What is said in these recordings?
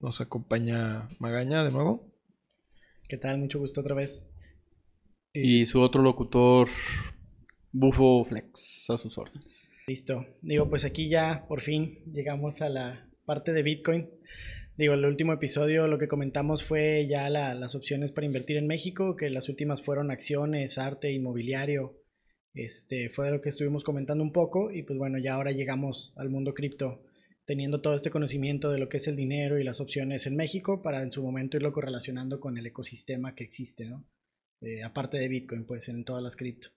nos acompaña Magaña de nuevo. ¿Qué tal? Mucho gusto otra vez. Y su otro locutor, Bufo Flex, a sus órdenes. Listo. Digo, pues aquí ya por fin llegamos a la parte de Bitcoin. Digo, el último episodio lo que comentamos fue ya las opciones para invertir en México, que las últimas fueron acciones, arte, inmobiliario. Este, fue de lo que estuvimos comentando un poco y pues bueno, ya ahora llegamos al mundo cripto teniendo todo este conocimiento de lo que es el dinero y las opciones en México para en su momento irlo correlacionando con el ecosistema que existe, ¿no? Eh, aparte de Bitcoin, pues en todas las cripto.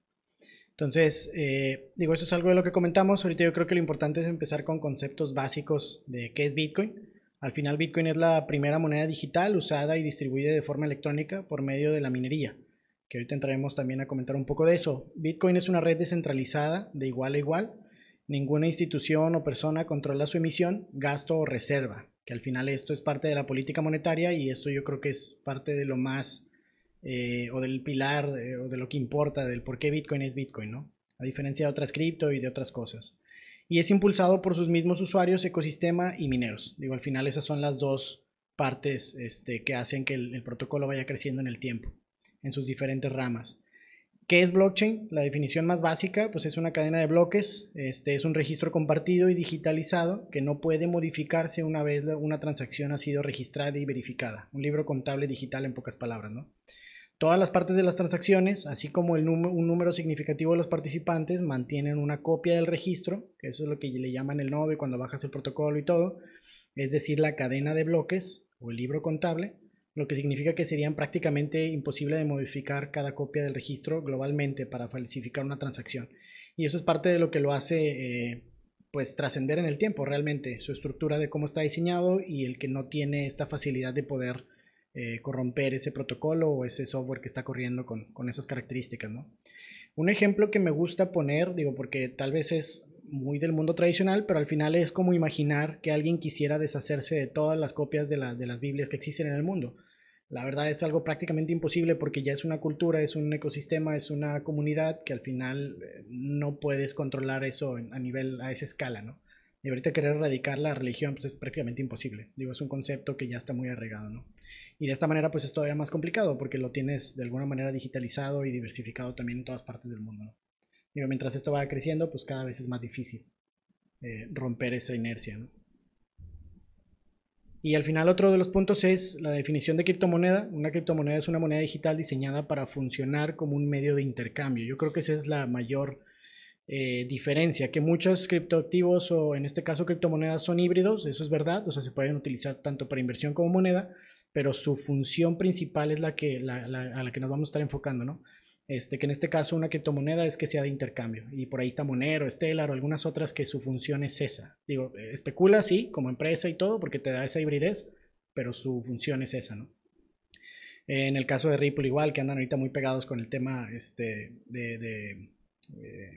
Entonces, eh, digo, esto es algo de lo que comentamos. Ahorita yo creo que lo importante es empezar con conceptos básicos de qué es Bitcoin. Al final, Bitcoin es la primera moneda digital usada y distribuida de forma electrónica por medio de la minería, que ahorita entraremos también a comentar un poco de eso. Bitcoin es una red descentralizada de igual a igual Ninguna institución o persona controla su emisión, gasto o reserva, que al final esto es parte de la política monetaria y esto yo creo que es parte de lo más, eh, o del pilar, eh, o de lo que importa, del por qué Bitcoin es Bitcoin, ¿no? A diferencia de otras cripto y de otras cosas. Y es impulsado por sus mismos usuarios, ecosistema y mineros. Digo, al final esas son las dos partes este, que hacen que el protocolo vaya creciendo en el tiempo, en sus diferentes ramas. ¿Qué es blockchain? La definición más básica, pues es una cadena de bloques, este es un registro compartido y digitalizado que no puede modificarse una vez una transacción ha sido registrada y verificada. Un libro contable digital en pocas palabras, ¿no? Todas las partes de las transacciones, así como un número significativo de los participantes, mantienen una copia del registro, que eso es lo que le llaman el nodo cuando bajas el protocolo y todo, es decir, la cadena de bloques o el libro contable, lo que significa que serían prácticamente imposible de modificar cada copia del registro globalmente para falsificar una transacción. Y eso es parte de lo que lo hace eh, pues trascender en el tiempo realmente, su estructura de cómo está diseñado y el que no tiene esta facilidad de poder eh, corromper ese protocolo o ese software que está corriendo con, con esas características. ¿no? Un ejemplo que me gusta poner, digo, porque tal vez es muy del mundo tradicional, pero al final es como imaginar que alguien quisiera deshacerse de todas las copias de, de las Biblias que existen en el mundo. La verdad es algo prácticamente imposible porque ya es una cultura, es un ecosistema, es una comunidad que al final eh, no puedes controlar eso a nivel, a esa escala, ¿no? Y ahorita querer erradicar la religión pues es prácticamente imposible. Digo, es un concepto que ya está muy arraigado, ¿no? Y de esta manera pues es todavía más complicado porque lo tienes de alguna manera digitalizado y diversificado también en todas partes del mundo, ¿no? Mientras esto va creciendo pues cada vez es más difícil eh, romper esa inercia, ¿no? Y al final otro de los puntos es la definición de criptomoneda. Una criptomoneda es una moneda digital diseñada para funcionar como un medio de intercambio. Yo creo que esa es la mayor eh, diferencia, que muchos criptoactivos o en este caso criptomonedas son híbridos, eso es verdad, o sea, se pueden utilizar tanto para inversión como moneda, pero su función principal es la que, a la que nos vamos a estar enfocando, ¿no? Este, que en este caso una criptomoneda es que sea de intercambio. Y por ahí está Monero, Stellar o algunas otras que su función es esa. Digo, especula, sí, como empresa y todo, porque te da esa hibridez, pero su función es esa, ¿no? En el caso de Ripple igual, que andan ahorita muy pegados con el tema este, de, de, eh,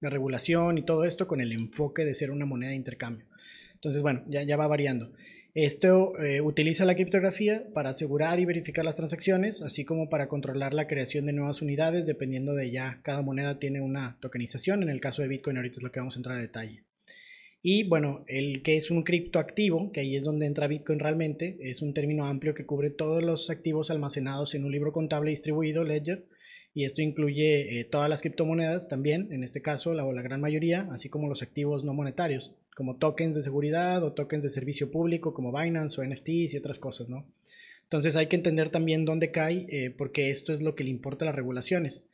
regulación y todo esto, con el enfoque de ser una moneda de intercambio. Entonces, bueno, ya, ya va variando. Esto eh, utiliza la criptografía para asegurar y verificar las transacciones, así como para controlar la creación de nuevas unidades, dependiendo de ya cada moneda tiene una tokenización. En el caso de Bitcoin, ahorita es lo que vamos a entrar a detalle. Y bueno, el que es un criptoactivo, que ahí es donde entra Bitcoin realmente, es un término amplio que cubre todos los activos almacenados en un libro contable distribuido, Ledger, y esto incluye eh, todas las criptomonedas también, en este caso la, la gran mayoría, así como los activos no monetarios como tokens de seguridad o tokens de servicio público como Binance o NFTs y otras cosas, ¿no? Entonces hay que entender también dónde cae, eh, porque esto es lo que le importa a las regulaciones.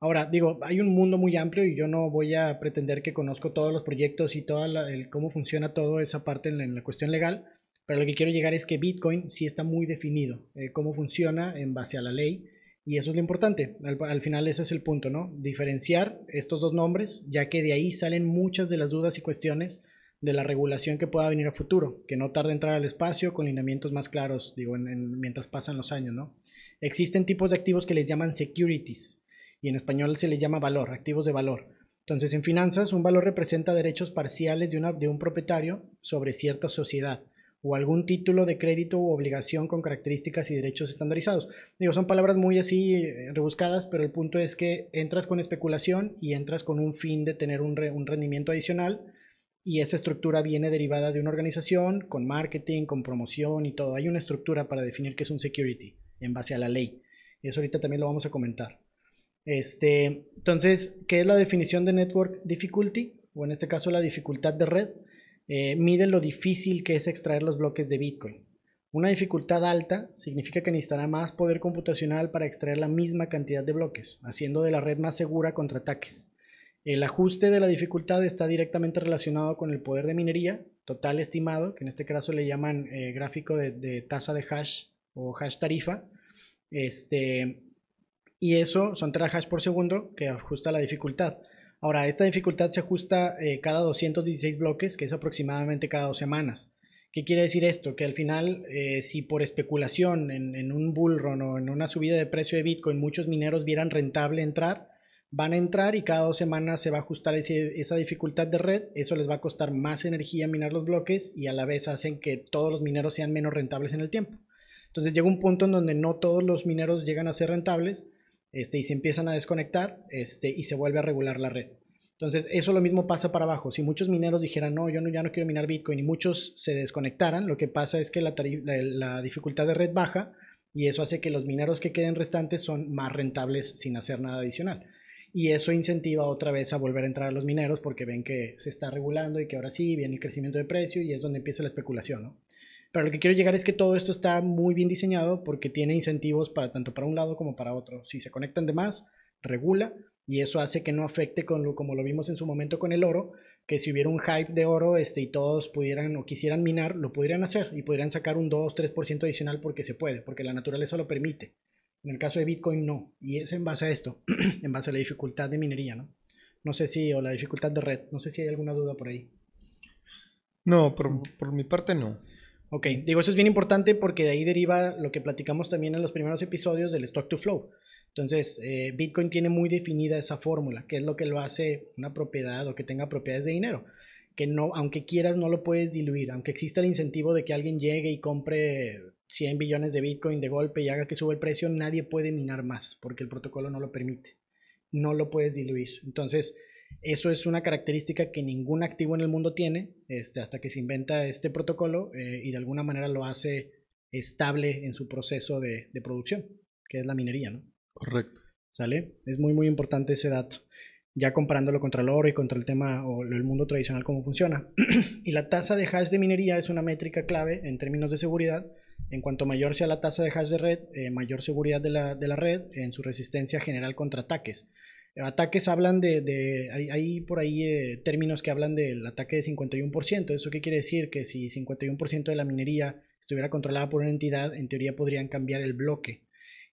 Ahora, digo, hay un mundo muy amplio y yo no voy a pretender que conozco todos los proyectos y toda el, cómo funciona toda esa parte en la, cuestión legal, pero lo que quiero llegar es que Bitcoin sí está muy definido, eh, cómo funciona en base a la ley, y eso es lo importante. Al, al, final ese es el punto, ¿no? Diferenciar estos dos nombres, ya que de ahí salen muchas de las dudas y cuestiones de la regulación que pueda venir a futuro, que no tarde en entrar al espacio con lineamientos más claros, digo, mientras pasan los años, ¿no? Existen tipos de activos que les llaman securities y en español se les llama valor, activos de valor. Entonces, en finanzas, un valor representa derechos parciales de, una, de un propietario sobre cierta sociedad o algún título de crédito u obligación con características y derechos estandarizados. Digo, son palabras muy así eh, rebuscadas, pero el punto es que entras con especulación y entras con un fin de tener un, un rendimiento adicional y esa estructura viene derivada de una organización con marketing, con promoción y todo. Hay una estructura para definir qué es un security en base a la ley. Y eso ahorita también lo vamos a comentar. Este, entonces, ¿qué es la definición de Network Difficulty? O en este caso la dificultad de red. Eh, mide lo difícil que es extraer los bloques de Bitcoin. Una dificultad alta significa que necesitará más poder computacional para extraer la misma cantidad de bloques, haciendo de la red más segura contra ataques. El ajuste de la dificultad está directamente relacionado con el poder de minería total estimado, que en este caso le llaman eh, gráfico de, tasa de hash o hash tarifa. Este, y eso son terahash por segundo que ajusta la dificultad. Ahora, esta dificultad se ajusta eh, cada 216 bloques, que es aproximadamente cada dos semanas. ¿Qué quiere decir esto? Que al final, eh, si por especulación en, un bull run o en una subida de precio de Bitcoin muchos mineros vieran rentable entrar, van a entrar y cada dos semanas se va a ajustar esa dificultad de red. Eso les va a costar más energía minar los bloques y a la vez hacen que todos los mineros sean menos rentables en el tiempo. Entonces llega un punto en donde no todos los mineros llegan a ser rentables este, y se empiezan a desconectar este, y se vuelve a regular la red. Entonces, eso lo mismo pasa para abajo. Si muchos mineros dijeran, no, yo ya no quiero minar Bitcoin y muchos se desconectaran, lo que pasa es que la, la, dificultad de red baja y eso hace que los mineros que queden restantes son más rentables sin hacer nada adicional. Y eso incentiva otra vez a volver a entrar a los mineros porque ven que se está regulando y que ahora sí viene el crecimiento de precio y es donde empieza la especulación. ¿no? Pero lo que quiero llegar es que todo esto está muy bien diseñado porque tiene incentivos para tanto para un lado como para otro. Si se conectan de más, regula y eso hace que no afecte con lo, como lo vimos en su momento con el oro, que si hubiera un hype de oro este, y todos pudieran o quisieran minar, lo podrían hacer y podrían sacar un 2-3% adicional porque se puede, porque la naturaleza lo permite. En el caso de Bitcoin no, y es en base a esto, en base a la dificultad de minería, ¿no? No sé si, o la dificultad de red, no sé si hay alguna duda por ahí. No, por, por mi parte no. Ok, digo, eso es bien importante porque de ahí deriva lo que platicamos también en los primeros episodios del stock to flow. Entonces, eh, Bitcoin tiene muy definida esa fórmula, que es lo que lo hace una propiedad o que tenga propiedades de dinero. Que no, aunque quieras, no lo puedes diluir. Aunque exista el incentivo de que alguien llegue y compre 100 billones de Bitcoin de golpe y haga que suba el precio, nadie puede minar más porque el protocolo no lo permite. No lo puedes diluir. Entonces, eso es una característica que ningún activo en el mundo tiene este, hasta que se inventa este protocolo eh, y de alguna manera lo hace estable en su proceso de, producción, que es la minería, ¿no? Correcto. ¿Sale? Es muy, muy importante ese dato. Ya comparándolo contra el oro y contra el tema o el mundo tradicional, cómo funciona. y la tasa de hash de minería es una métrica clave en términos de seguridad. En cuanto mayor sea la tasa de hash de red, eh, mayor seguridad de la, de la red en su resistencia general contra ataques. Ataques hablan de, hay, por ahí eh, términos que hablan del ataque de 51%. ¿Eso qué quiere decir? Que si 51% de la minería estuviera controlada por una entidad, en teoría podrían cambiar el bloque.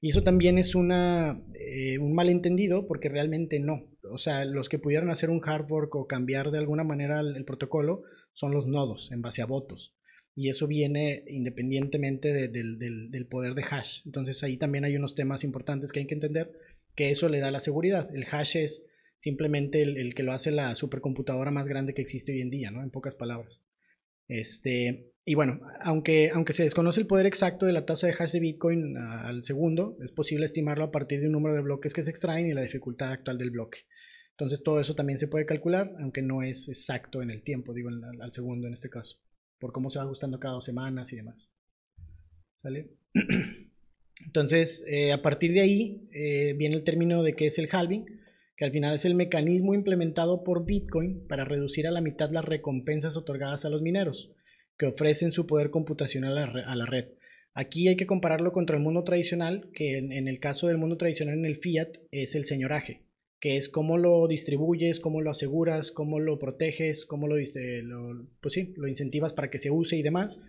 Y eso también es una, eh, un malentendido porque realmente no. O sea, los que pudieran hacer un hard fork o cambiar de alguna manera el, protocolo son los nodos en base a votos. Y eso viene independientemente del, del poder de hash. Entonces ahí también hay unos temas importantes que hay que entender que eso le da la seguridad. El hash es simplemente el, que lo hace la supercomputadora más grande que existe hoy en día, ¿no? En pocas palabras. Este, y bueno, aunque, aunque se desconoce el poder exacto de la tasa de hash de Bitcoin al segundo, es posible estimarlo a partir de un número de bloques que se extraen y la dificultad actual del bloque. Entonces todo eso también se puede calcular, aunque no es exacto en el tiempo, digo al, al segundo en este caso, por cómo se va ajustando cada dos semanas y demás. ¿Sale? Entonces, eh, a partir de ahí eh, viene el término de qué es el halving, que al final es el mecanismo implementado por Bitcoin para reducir a la mitad las recompensas otorgadas a los mineros, que ofrecen su poder computacional a la red. Aquí hay que compararlo contra el mundo tradicional, que en, el caso del mundo tradicional en el fiat es el señoraje, que es cómo lo distribuyes, cómo lo aseguras, cómo lo proteges, cómo lo, lo, pues sí, lo incentivas para que se use y demás.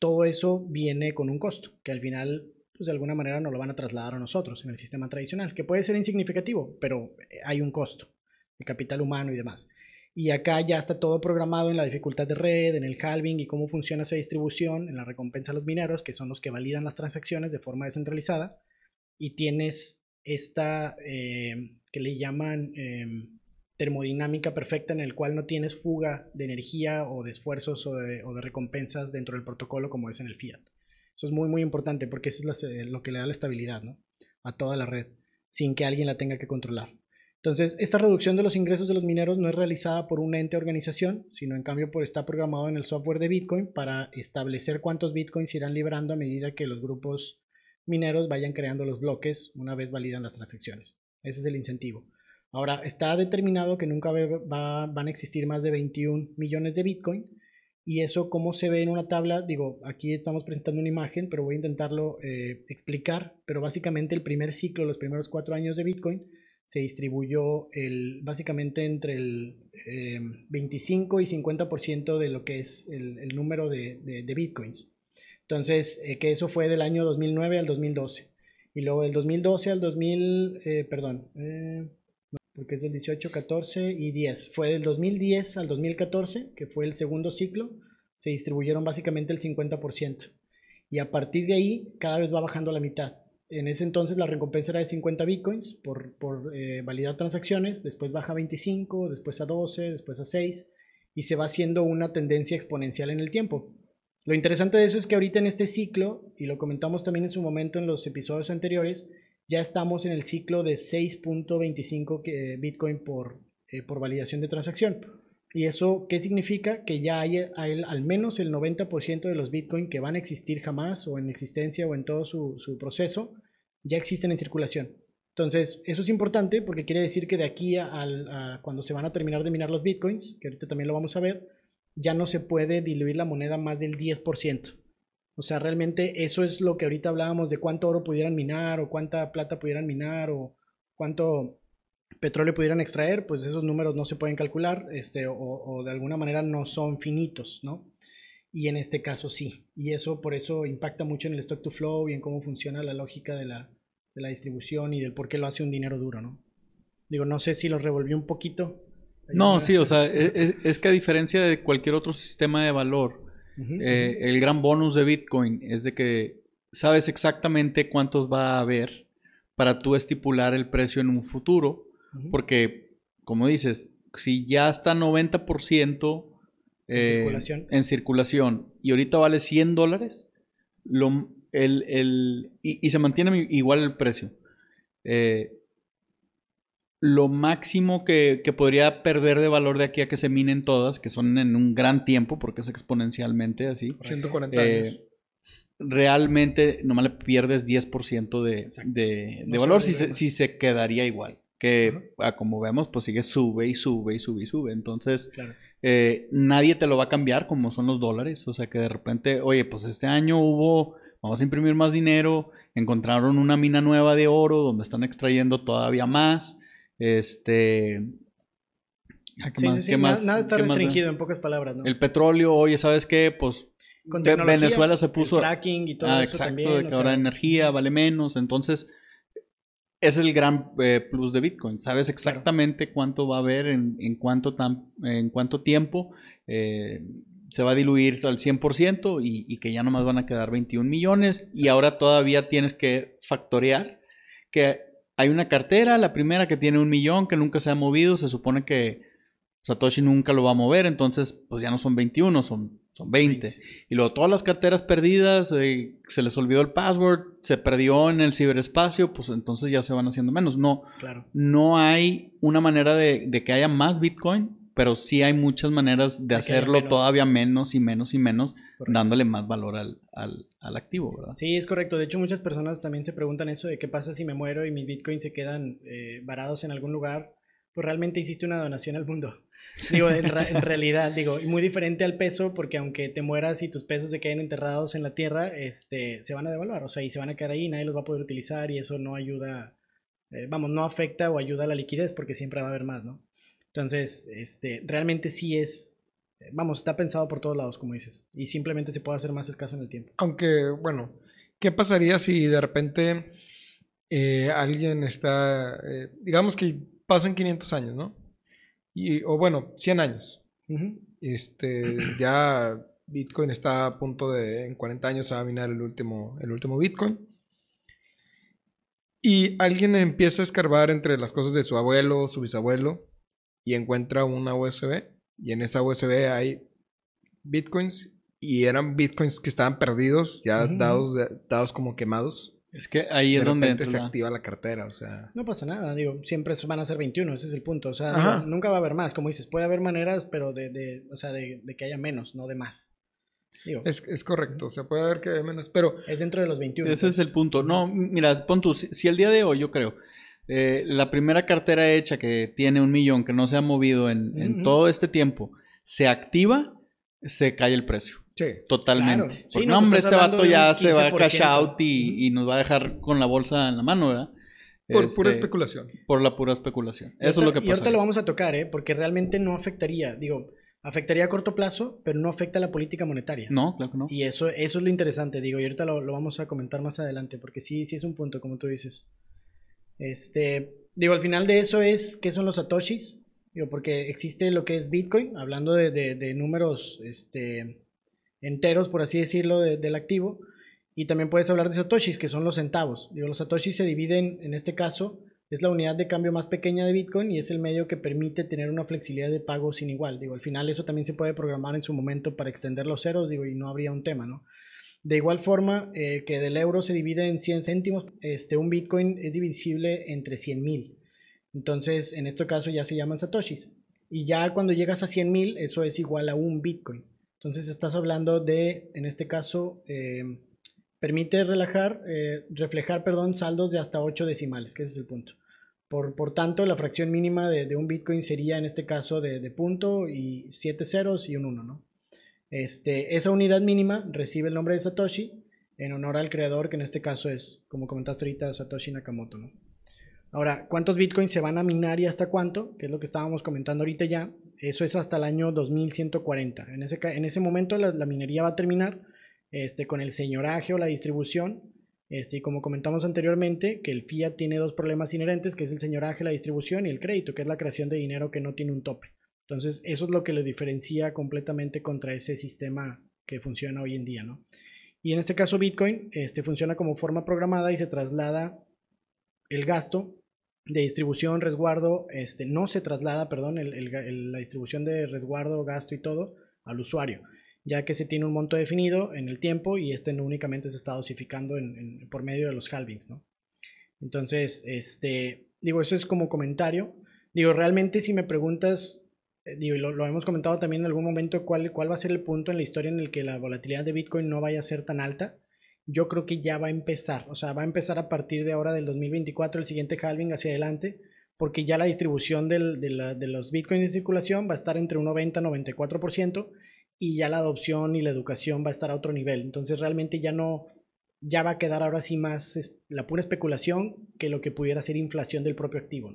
Todo eso viene con un costo, que al final pues de alguna manera nos lo van a trasladar a nosotros en el sistema tradicional, que puede ser insignificativo, pero eh, hay un costo de capital humano y demás. Y acá ya está todo programado en la dificultad de red, en el halving y cómo funciona esa distribución, en la recompensa a los mineros, que son los que validan las transacciones de forma descentralizada. Y tienes esta eh, que le llaman eh, termodinámica perfecta en el cual no tienes fuga de energía o de esfuerzos o de, recompensas dentro del protocolo como es en el Fiat. Eso es muy muy importante porque eso es eh, lo que le da la estabilidad a toda la red sin que alguien la tenga que controlar. Entonces, esta reducción de los ingresos de los mineros no es realizada por una ente organización, sino en cambio por está programado en el software de Bitcoin para establecer cuántos Bitcoins irán liberando a medida que los grupos mineros vayan creando los bloques una vez validan las transacciones. Ese es el incentivo. Ahora, está determinado que nunca van a existir más de 21 millones de Bitcoin. Y eso, ¿cómo se ve en una tabla? Digo, aquí estamos presentando una imagen, pero voy a intentarlo eh, explicar. Pero básicamente el primer ciclo, los primeros cuatro años de Bitcoin, se distribuyó el, básicamente entre el 25 eh, y 50% de lo que es el, número de, Bitcoins. Entonces, eh, que eso fue del año 2009 al 2012. Y luego del 2012 al 2000, perdón, porque es del 18, 14 y 10. Fue del 2010 al 2014, que fue el segundo ciclo, se distribuyeron básicamente el 50%. Y a partir de ahí, cada vez va bajando a la mitad. En ese entonces la recompensa era de 50 bitcoins por, por eh, validar transacciones, después baja a 25, después a 12, después a 6, y se va haciendo una tendencia exponencial en el tiempo. Lo interesante de eso es que ahorita en este ciclo, y lo comentamos también en su momento en los episodios anteriores, ya estamos en el ciclo de 6.25 eh, Bitcoin por, eh, por validación de transacción. ¿Y eso qué significa? Que ya hay, al menos el 90% de los Bitcoin que van a existir jamás o en existencia o en todo su, proceso, ya existen en circulación. Entonces, eso es importante porque quiere decir que de aquí a, cuando se van a terminar de minar los Bitcoins, que ahorita también lo vamos a ver, ya no se puede diluir la moneda más del 10%. O sea, realmente eso es lo que ahorita hablábamos de cuánto oro pudieran minar o cuánta plata pudieran minar o cuánto petróleo pudieran extraer, pues esos números no se pueden calcular este, o, de alguna manera no son finitos, ¿no? Y en este caso sí. Y eso por eso impacta mucho en el stock to flow y en cómo funciona la lógica de la, de la distribución y del por qué lo hace un dinero duro, ¿no? Digo, no sé si lo revolvió un poquito. No, sí, o sea, es, es, que a diferencia de cualquier otro sistema de valor, eh, el gran bonus de Bitcoin es de que sabes exactamente cuántos va a haber para tú estipular el precio en un futuro, porque, como dices, si ya está 90% eh, en, circulación. y ahorita vale 100 dólares, el, y, se mantiene igual el precio. Eh, lo máximo que, podría perder de valor de aquí a que se minen todas, que son en un gran tiempo, porque es exponencialmente así. 140 eh, años. Realmente nomás le pierdes 10% de, de, valor si se, si se, quedaría igual. Que como vemos, pues sigue sube y sube y sube y sube. Entonces, eh, nadie te lo va a cambiar como son los dólares. O sea que de repente, oye, pues este año hubo, vamos a imprimir más dinero, encontraron una mina nueva de oro donde están extrayendo todavía más este. nada, está restringido en pocas palabras, ¿no? El petróleo, oye, ¿sabes qué? Pues Venezuela se puso. El fracking y todo ah, eso exacto, de que ahora energía vale menos. Entonces, es el gran eh, plus de Bitcoin. Sabes exactamente cuánto va a haber en, en, cuánto, en cuánto tiempo. Eh, se va a diluir al 100% y, y que ya nomás van a quedar 21 millones. Y ahora todavía tienes que factorear que hay una cartera, la primera que tiene un millón, que nunca se ha movido, se supone que Satoshi nunca lo va a mover, entonces pues ya no son 21, son, son 20. Y luego todas las carteras perdidas, eh, se les olvidó el password, se perdió en el ciberespacio, pues entonces ya se van haciendo menos. No, claro. no hay una manera de, de que haya más Bitcoin, pero sí hay muchas maneras de hacerlo todavía menos y menos y menos, dándole más valor al, al, activo, ¿verdad? Sí, es correcto. De hecho, muchas personas también se preguntan eso de qué pasa si me muero y mis bitcoins se quedan eh, varados en algún lugar. Pues realmente hiciste una donación al mundo. Digo, en, realidad, digo, y muy diferente al peso, porque aunque te mueras y tus pesos se queden enterrados en la tierra, este, se van a devaluar, o sea, y se van a quedar ahí, nadie los va a poder utilizar y eso no ayuda, eh, vamos, no afecta o ayuda a la liquidez porque siempre va a haber más, ¿no? Entonces, este, realmente sí es, vamos, está pensado por todos lados, como dices, y simplemente se puede hacer más escaso en el tiempo. Aunque, bueno, ¿qué pasaría si de repente eh, alguien está, eh, digamos que pasan 500 años, ¿no? Y, o bueno, 100 años. Este, ya Bitcoin está a punto de, en 40 años se va a minar el último, el último Bitcoin. Y alguien empieza a escarbar entre las cosas de su abuelo, su bisabuelo, y encuentra una USB. Y en esa USB hay Bitcoins. Y eran Bitcoins que estaban perdidos, ya dados, dados como quemados. Es que ahí es de donde repente entra se la- activa la cartera, o sea... No pasa nada, digo, siempre van a ser 21, ese es el punto. O sea, nunca va a haber más, como dices, puede haber maneras, pero de, de, o sea, de, de que haya menos, no de más. Digo, es, Es, es correcto, o sea, puede haber que haya menos, pero... dentro de los 21. Ese es el pues. punto. No, mira, pon tú, si, si el día de hoy, yo creo, eh, la primera cartera hecha que tiene un millón, que no se ha movido en, todo este tiempo, se activa, se cae el precio. Sí. Totalmente. Claro. Porque no, no, hombre, este vato ya se va a 15%. cash out y, y nos va a dejar con la bolsa en la mano, ¿verdad? Por pura Este, especulación. Por la pura especulación. Eso es lo que ahorita- Y pasa. ahorita lo vamos a tocar, ¿eh? Porque realmente no afectaría, digo, afectaría a corto plazo, pero no afecta a la política monetaria. No, claro que no. Y eso, eso es lo interesante, digo, y ahorita lo, lo vamos a comentar más adelante, porque sí, sí es un punto, como tú dices. Este, digo, al final de eso es, ¿qué son los satoshis? Digo, porque existe lo que es Bitcoin, hablando de, de- números este, enteros, por así decirlo, de- del activo, y también puedes hablar de satoshis, que son los centavos. Digo, los satoshis se dividen, en este caso, es la unidad de cambio más pequeña de Bitcoin y es el medio que permite tener una flexibilidad de pago sin igual. Digo, al final eso también se puede programar en su momento para extender los ceros, digo, y no habría un tema, ¿no? De igual forma eh, que del euro se divide en 100 céntimos, este, un Bitcoin es divisible entre 100 mil. Entonces, en este caso ya se llaman satoshis. Y ya cuando llegas a 100 mil, eso es igual a un Bitcoin. Entonces, estás hablando de, en este caso, eh, permite relajar, eh, reflejar, perdón, saldos de hasta 8 decimales, que ese es el punto. Por, por tanto, la fracción mínima de, de un Bitcoin sería en este caso de, de punto y 7 ceros y un 1, ¿no? Este, esa unidad mínima recibe el nombre de Satoshi en honor al creador, que en este caso es, como comentaste ahorita, Satoshi Nakamoto. Ahora, ¿cuántos bitcoins se van a minar y hasta cuánto? Que es lo que estábamos comentando ahorita ya. Eso es hasta el año 2140. En ese, en ese momento la, la minería va a terminar este, con el señoraje o la distribución. Este, y como comentamos anteriormente, que el fiat tiene dos problemas inherentes, que es el señoraje, la distribución y el crédito, que es la creación de dinero que no tiene un tope. Entonces, eso es lo que lo diferencia completamente contra ese sistema que funciona hoy en día, ¿no? Y en este caso, Bitcoin este, funciona como forma programada y se traslada el gasto de distribución, resguardo, este, no se traslada, perdón, la distribución de resguardo, gasto y todo al usuario, ya que se tiene un monto definido en el tiempo y este no únicamente se está dosificando por medio de los halvings, ¿no? Entonces, este, digo, eso es como comentario. Digo, realmente si me preguntas, digo, y lo, lo hemos comentado también en algún momento, ¿cuál, cuál va a ser el punto en la historia en el que la volatilidad de Bitcoin no vaya a ser tan alta? Yo creo que ya va a empezar, o sea, va a empezar a partir de ahora del 2024, el siguiente halving hacia adelante, porque ya la distribución del- de, la- de los Bitcoins en circulación va a estar entre un 90 y 94%, y ya la adopción y la educación va a estar a otro nivel. Entonces realmente ya no, ya va a quedar ahora sí más la pura especulación que lo que pudiera ser inflación del propio activo.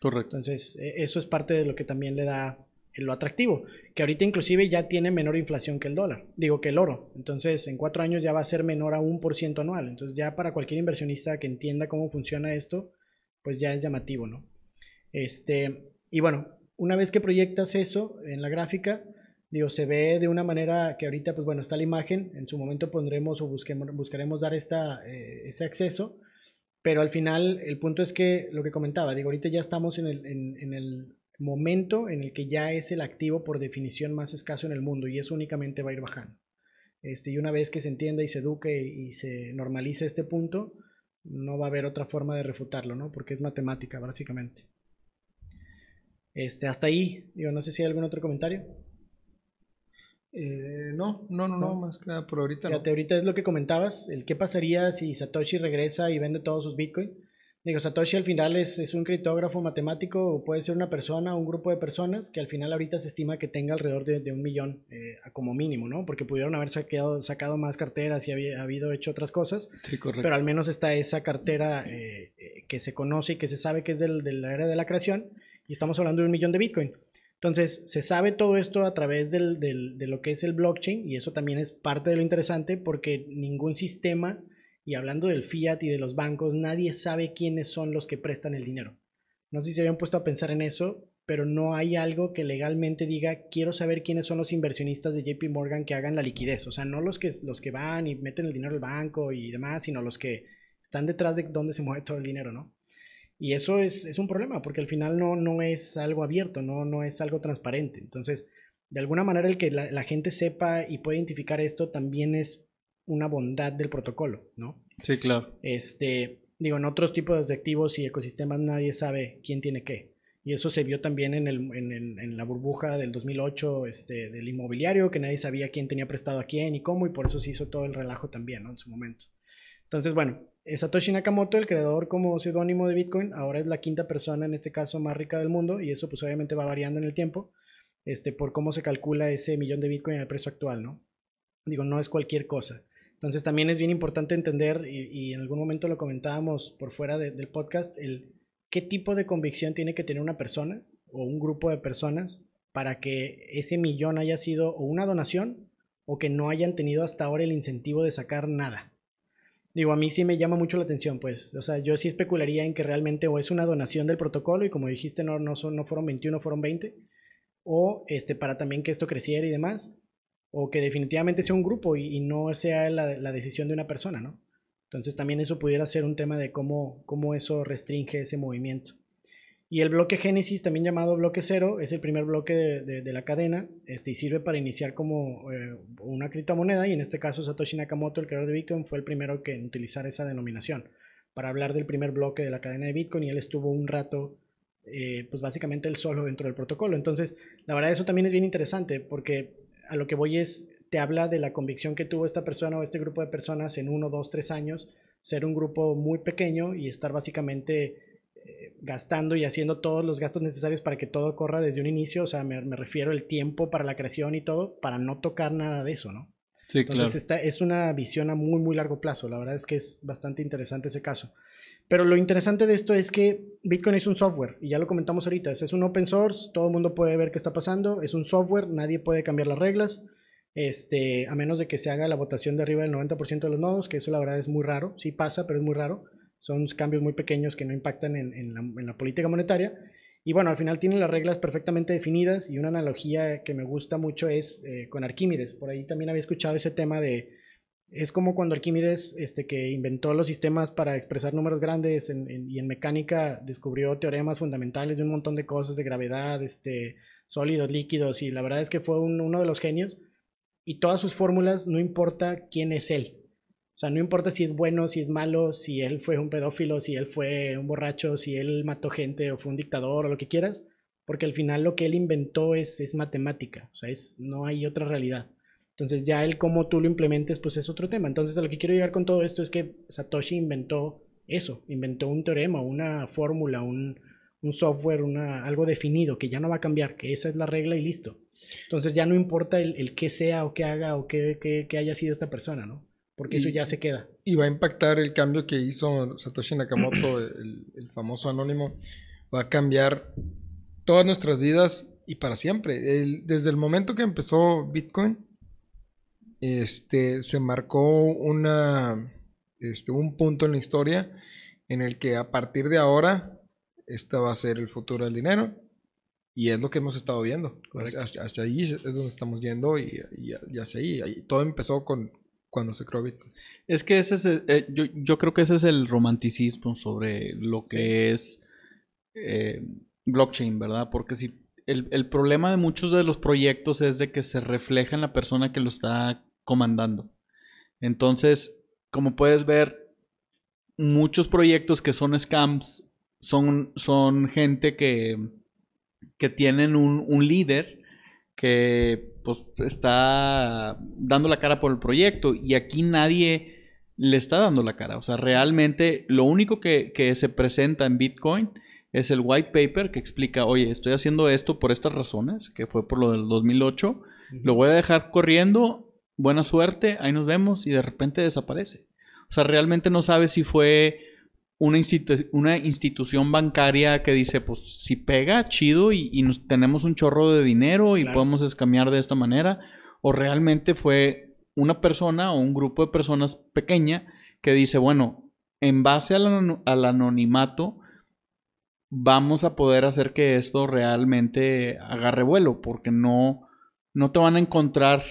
Correcto. Entonces, eh, eso es parte de lo que también le da lo atractivo, que ahorita inclusive ya tiene menor inflación que el dólar, digo que el oro. Entonces, en cuatro años ya va a ser menor a un por ciento anual. Entonces, ya para cualquier inversionista que entienda cómo funciona esto, pues ya es llamativo, ¿no? Este, y bueno, una vez que proyectas eso en la gráfica, digo, se ve de una manera que ahorita, pues bueno, está la imagen, en su momento pondremos o busquemos, buscaremos dar esta, eh, ese acceso, pero al final el punto es que lo que comentaba, digo, ahorita ya estamos en el, en, el momento en el que ya es el activo por definición más escaso en el mundo y eso únicamente va a ir bajando. Este, y una vez que se entienda y se eduque y se normalice este punto, no va a haber otra forma de refutarlo, ¿no? Porque es matemática, básicamente. Este, hasta ahí, digo, no sé si hay algún otro comentario. Eh, no, no, no, no, ¿No? más que nada por ahorita no. Fíjate, ahorita es lo que comentabas, el qué pasaría si Satoshi regresa y vende todos sus Bitcoin. Digo, Satoshi al final es, es un criptógrafo matemático, o puede ser una persona un grupo de personas que al final ahorita se estima que tenga alrededor de, de un millón eh, como mínimo, ¿no? Porque pudieron haber sacado, sacado más carteras y había habido hecho otras cosas, Sí, correcto. pero al menos está esa cartera eh, eh, que se conoce y que se sabe que es del- de la era de la creación y estamos hablando de un millón de Bitcoin. Entonces, se sabe todo esto a través del- de lo que es el blockchain y eso también es parte de lo interesante porque ningún sistema, y hablando del fiat y de los bancos, nadie sabe quiénes son los que prestan el dinero. No sé si se habían puesto a pensar en eso, pero no hay algo que legalmente diga, quiero saber quiénes son los inversionistas de JP Morgan que hagan la liquidez. O sea, no los que, los que van y meten el dinero al banco y demás, sino los que están detrás de dónde se mueve todo el dinero, ¿no? Y eso es, es, un problema, porque al final no, no es algo abierto, no, no es algo transparente. Entonces, de alguna manera el que la, la, gente sepa y pueda identificar esto también es una bondad del protocolo, ¿no? Sí, claro. Este, digo, en otros tipos de activos y ecosistemas nadie sabe quién tiene qué. Y eso se vio también en, el, en, en, la burbuja del 2008 este, del inmobiliario, que nadie sabía quién tenía prestado a quién y cómo, y por eso se hizo todo el relajo también, ¿no? En su momento. Entonces, bueno, Satoshi Nakamoto, el creador como seudónimo de Bitcoin, ahora es la quinta persona, en este caso, más rica del mundo, y eso pues obviamente va variando en el tiempo, este, por cómo se calcula ese millón de Bitcoin el precio actual, ¿no? Digo, no es cualquier cosa. Entonces también es bien importante entender, y, en algún momento lo comentábamos por fuera del podcast, el qué tipo de convicción tiene que tener una persona o un grupo de personas para que ese millón haya sido o una donación o que no hayan tenido hasta ahora el incentivo de sacar nada. Digo, a mí sí me llama mucho la atención, pues, o sea, yo sí especularía en que realmente o es una donación del protocolo y como dijiste, no, no, son, no fueron 21, fueron 20, o este, para también que esto creciera y demás, o que definitivamente sea un grupo y, no sea la, la, decisión de una persona, ¿no? Entonces también eso pudiera ser un tema de cómo, cómo eso restringe ese movimiento. Y el bloque Génesis, también llamado bloque cero, es el primer bloque de, la cadena este, y sirve para iniciar como eh, una criptomoneda y en este caso Satoshi Nakamoto, el creador de Bitcoin, fue el primero que en utilizar esa denominación para hablar del primer bloque de la cadena de Bitcoin y él estuvo un rato, eh, pues básicamente él solo dentro del protocolo. Entonces, la verdad eso también es bien interesante porque a lo que voy es, te habla de la convicción que tuvo esta persona o este grupo de personas en uno, dos, tres años, ser un grupo muy pequeño y estar básicamente gastando y haciendo todos los gastos necesarios para que todo corra desde un inicio, o sea, me, refiero el tiempo para la creación y todo, para no tocar nada de eso, ¿no? Sí, Entonces claro. es una visión a muy, muy largo plazo, la verdad es que es bastante interesante ese caso. Pero lo interesante de esto es que Bitcoin es un software, y ya lo comentamos ahorita, es un open source, todo el mundo puede ver qué está pasando, es un software, nadie puede cambiar las reglas, este, a menos de que se haga la votación de arriba del 90% de los nodos, que eso la verdad es muy raro, sí pasa, pero es muy raro. Son cambios muy pequeños que no impactan en, la, política monetaria. Y bueno, al final tienen las reglas perfectamente definidas y una analogía que me gusta mucho es eh, con Arquímedes. Por ahí también había escuchado ese tema de... Es como cuando Arquímedes, este, que inventó los sistemas para expresar números grandes y en mecánica descubrió teoremas fundamentales de un montón de cosas, de gravedad, este, sólidos, líquidos, y la verdad es que fue uno de los genios. Y todas sus fórmulas, no importa quién es él, o sea, no importa si es bueno, si es malo, si él fue un pedófilo, si él fue un borracho, si él mató gente o fue un dictador o lo que quieras, porque al final lo que él inventó es, es matemática, o sea, es, no hay otra realidad. Entonces ya él cómo tú lo implementes, pues es otro tema. Entonces a lo que quiero llegar con todo esto es que Satoshi inventó eso, inventó un teorema, una fórmula, un, un software, una, algo definido que ya no va a cambiar, que esa es la regla y listo. Entonces ya no importa el, el qué sea o qué haga o qué, qué, qué haya sido esta persona, ¿no? Porque eso ya se queda. Y va a impactar el cambio que hizo Satoshi Nakamoto, el, famoso anónimo, va a cambiar todas nuestras vidas y para siempre. desde el momento que empezó Bitcoin, este, se marcó una, este, un punto en la historia en el que a partir de ahora, este va a ser el futuro del dinero. Y es lo que hemos estado viendo. Hasta, ahí es donde estamos yendo y, y, hacia ahí. Todo empezó con, cuando se creó Bitcoin. Es que ese es, eh, yo, yo, creo que ese es el romanticismo sobre lo que es eh, blockchain, ¿verdad? Porque si el, el, problema de muchos de los proyectos es de que se refleja en la persona que lo está comandando. Entonces, como puedes ver, muchos proyectos que son scams son, son gente que, que tienen un, un líder que pues está dando la cara por el proyecto y aquí nadie le está dando la cara. O sea, realmente lo único que, se presenta en Bitcoin es el white paper que explica, oye, estoy haciendo esto por estas razones, que fue por lo del 2008, lo voy a dejar corriendo, buena suerte, ahí nos vemos y de repente desaparece. O sea, realmente no sabe si fue una, una institución bancaria que dice, pues si pega, chido, y, nos, tenemos un chorro de dinero y podemos escamear de esta manera, o realmente fue una persona o un grupo de personas pequeña que dice, bueno, en base al, al anonimato, vamos a poder hacer que esto realmente agarre vuelo, porque no, no te van a encontrar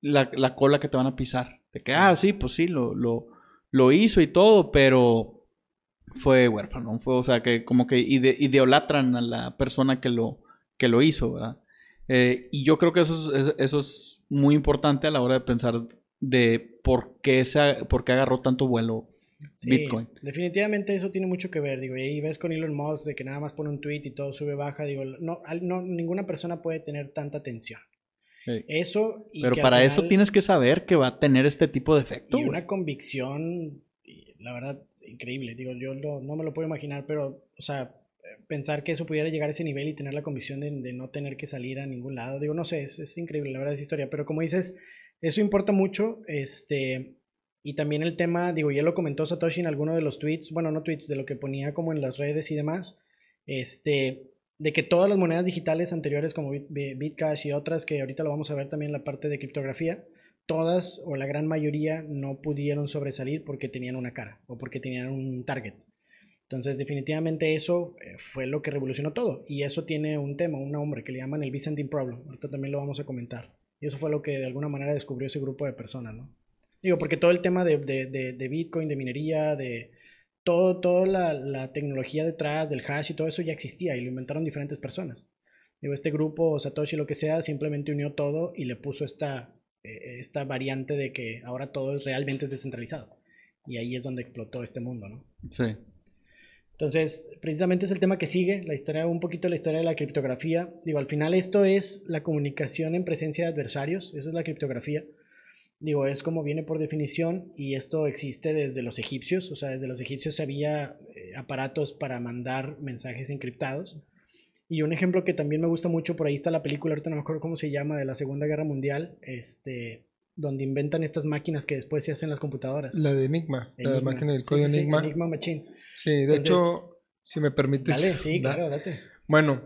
la, la cola que te van a pisar. De que, ah, sí, pues sí, lo, lo, lo hizo y todo, pero fue huérfano. Fue, o sea, que como que ide ideolatran a la persona que lo, que lo hizo, ¿verdad? Eh, y yo creo que eso es, eso es muy importante a la hora de pensar de por qué, se, por qué agarró tanto vuelo Bitcoin. Definitivamente eso tiene mucho que ver, digo, y ahí ves con Elon Musk de que nada más pone un tweet y todo sube baja, digo, no, no ninguna persona puede tener tanta atención. Eso Pero para eso tienes que saber que va a tener este tipo de efecto. Y una convicción, la verdad, increíble. Digo, yo no me lo puedo imaginar, pero, o sea, pensar que eso pudiera llegar a ese nivel y tener la convicción de, no tener que salir a ningún lado. Digo, no sé, es, increíble, la verdad, esa historia. Pero como dices, eso importa mucho. Este, y también el tema, digo, ya lo comentó Satoshi en alguno de los tweets, bueno, no tweets, de lo que ponía como en las redes y demás, este, de que todas las monedas digitales anteriores como Bitcash y otras, que ahorita lo vamos a ver también en la parte de criptografía, todas o la gran mayoría no pudieron sobresalir porque tenían una cara o porque tenían un target. Entonces, definitivamente eso eh, fue lo que revolucionó todo. Y eso tiene un tema, un nombre que le llaman el Byzantine Problem. Ahorita también lo vamos a comentar. Y eso fue lo que de alguna manera descubrió ese grupo de personas, ¿no? Digo, porque todo el tema de, de, Bitcoin, de minería, de todo, toda la, tecnología detrás del hash y todo eso ya existía y lo inventaron diferentes personas. Digo, este grupo, Satoshi, lo que sea, simplemente unió todo y le puso esta, esta variante de que ahora todo es realmente es descentralizado. Y ahí es donde explotó este mundo, ¿no? Sí. Entonces, precisamente es el tema que sigue, la historia, un poquito la historia de la criptografía. Digo, al final esto es la comunicación en presencia de adversarios, eso es la criptografía. Digo, es como viene por definición y esto existe desde los egipcios, o sea, desde los egipcios había eh, aparatos para mandar mensajes encriptados. Y un ejemplo que también me gusta mucho, por ahí está la película, ahorita no me acuerdo cómo se llama, de la Segunda Guerra Mundial, este, donde inventan estas máquinas que después se hacen las computadoras. La de Enigma, la máquina del código Enigma. Enigma Machine. Sí, de hecho, si me permites. Dale, sí, claro, date. Bueno,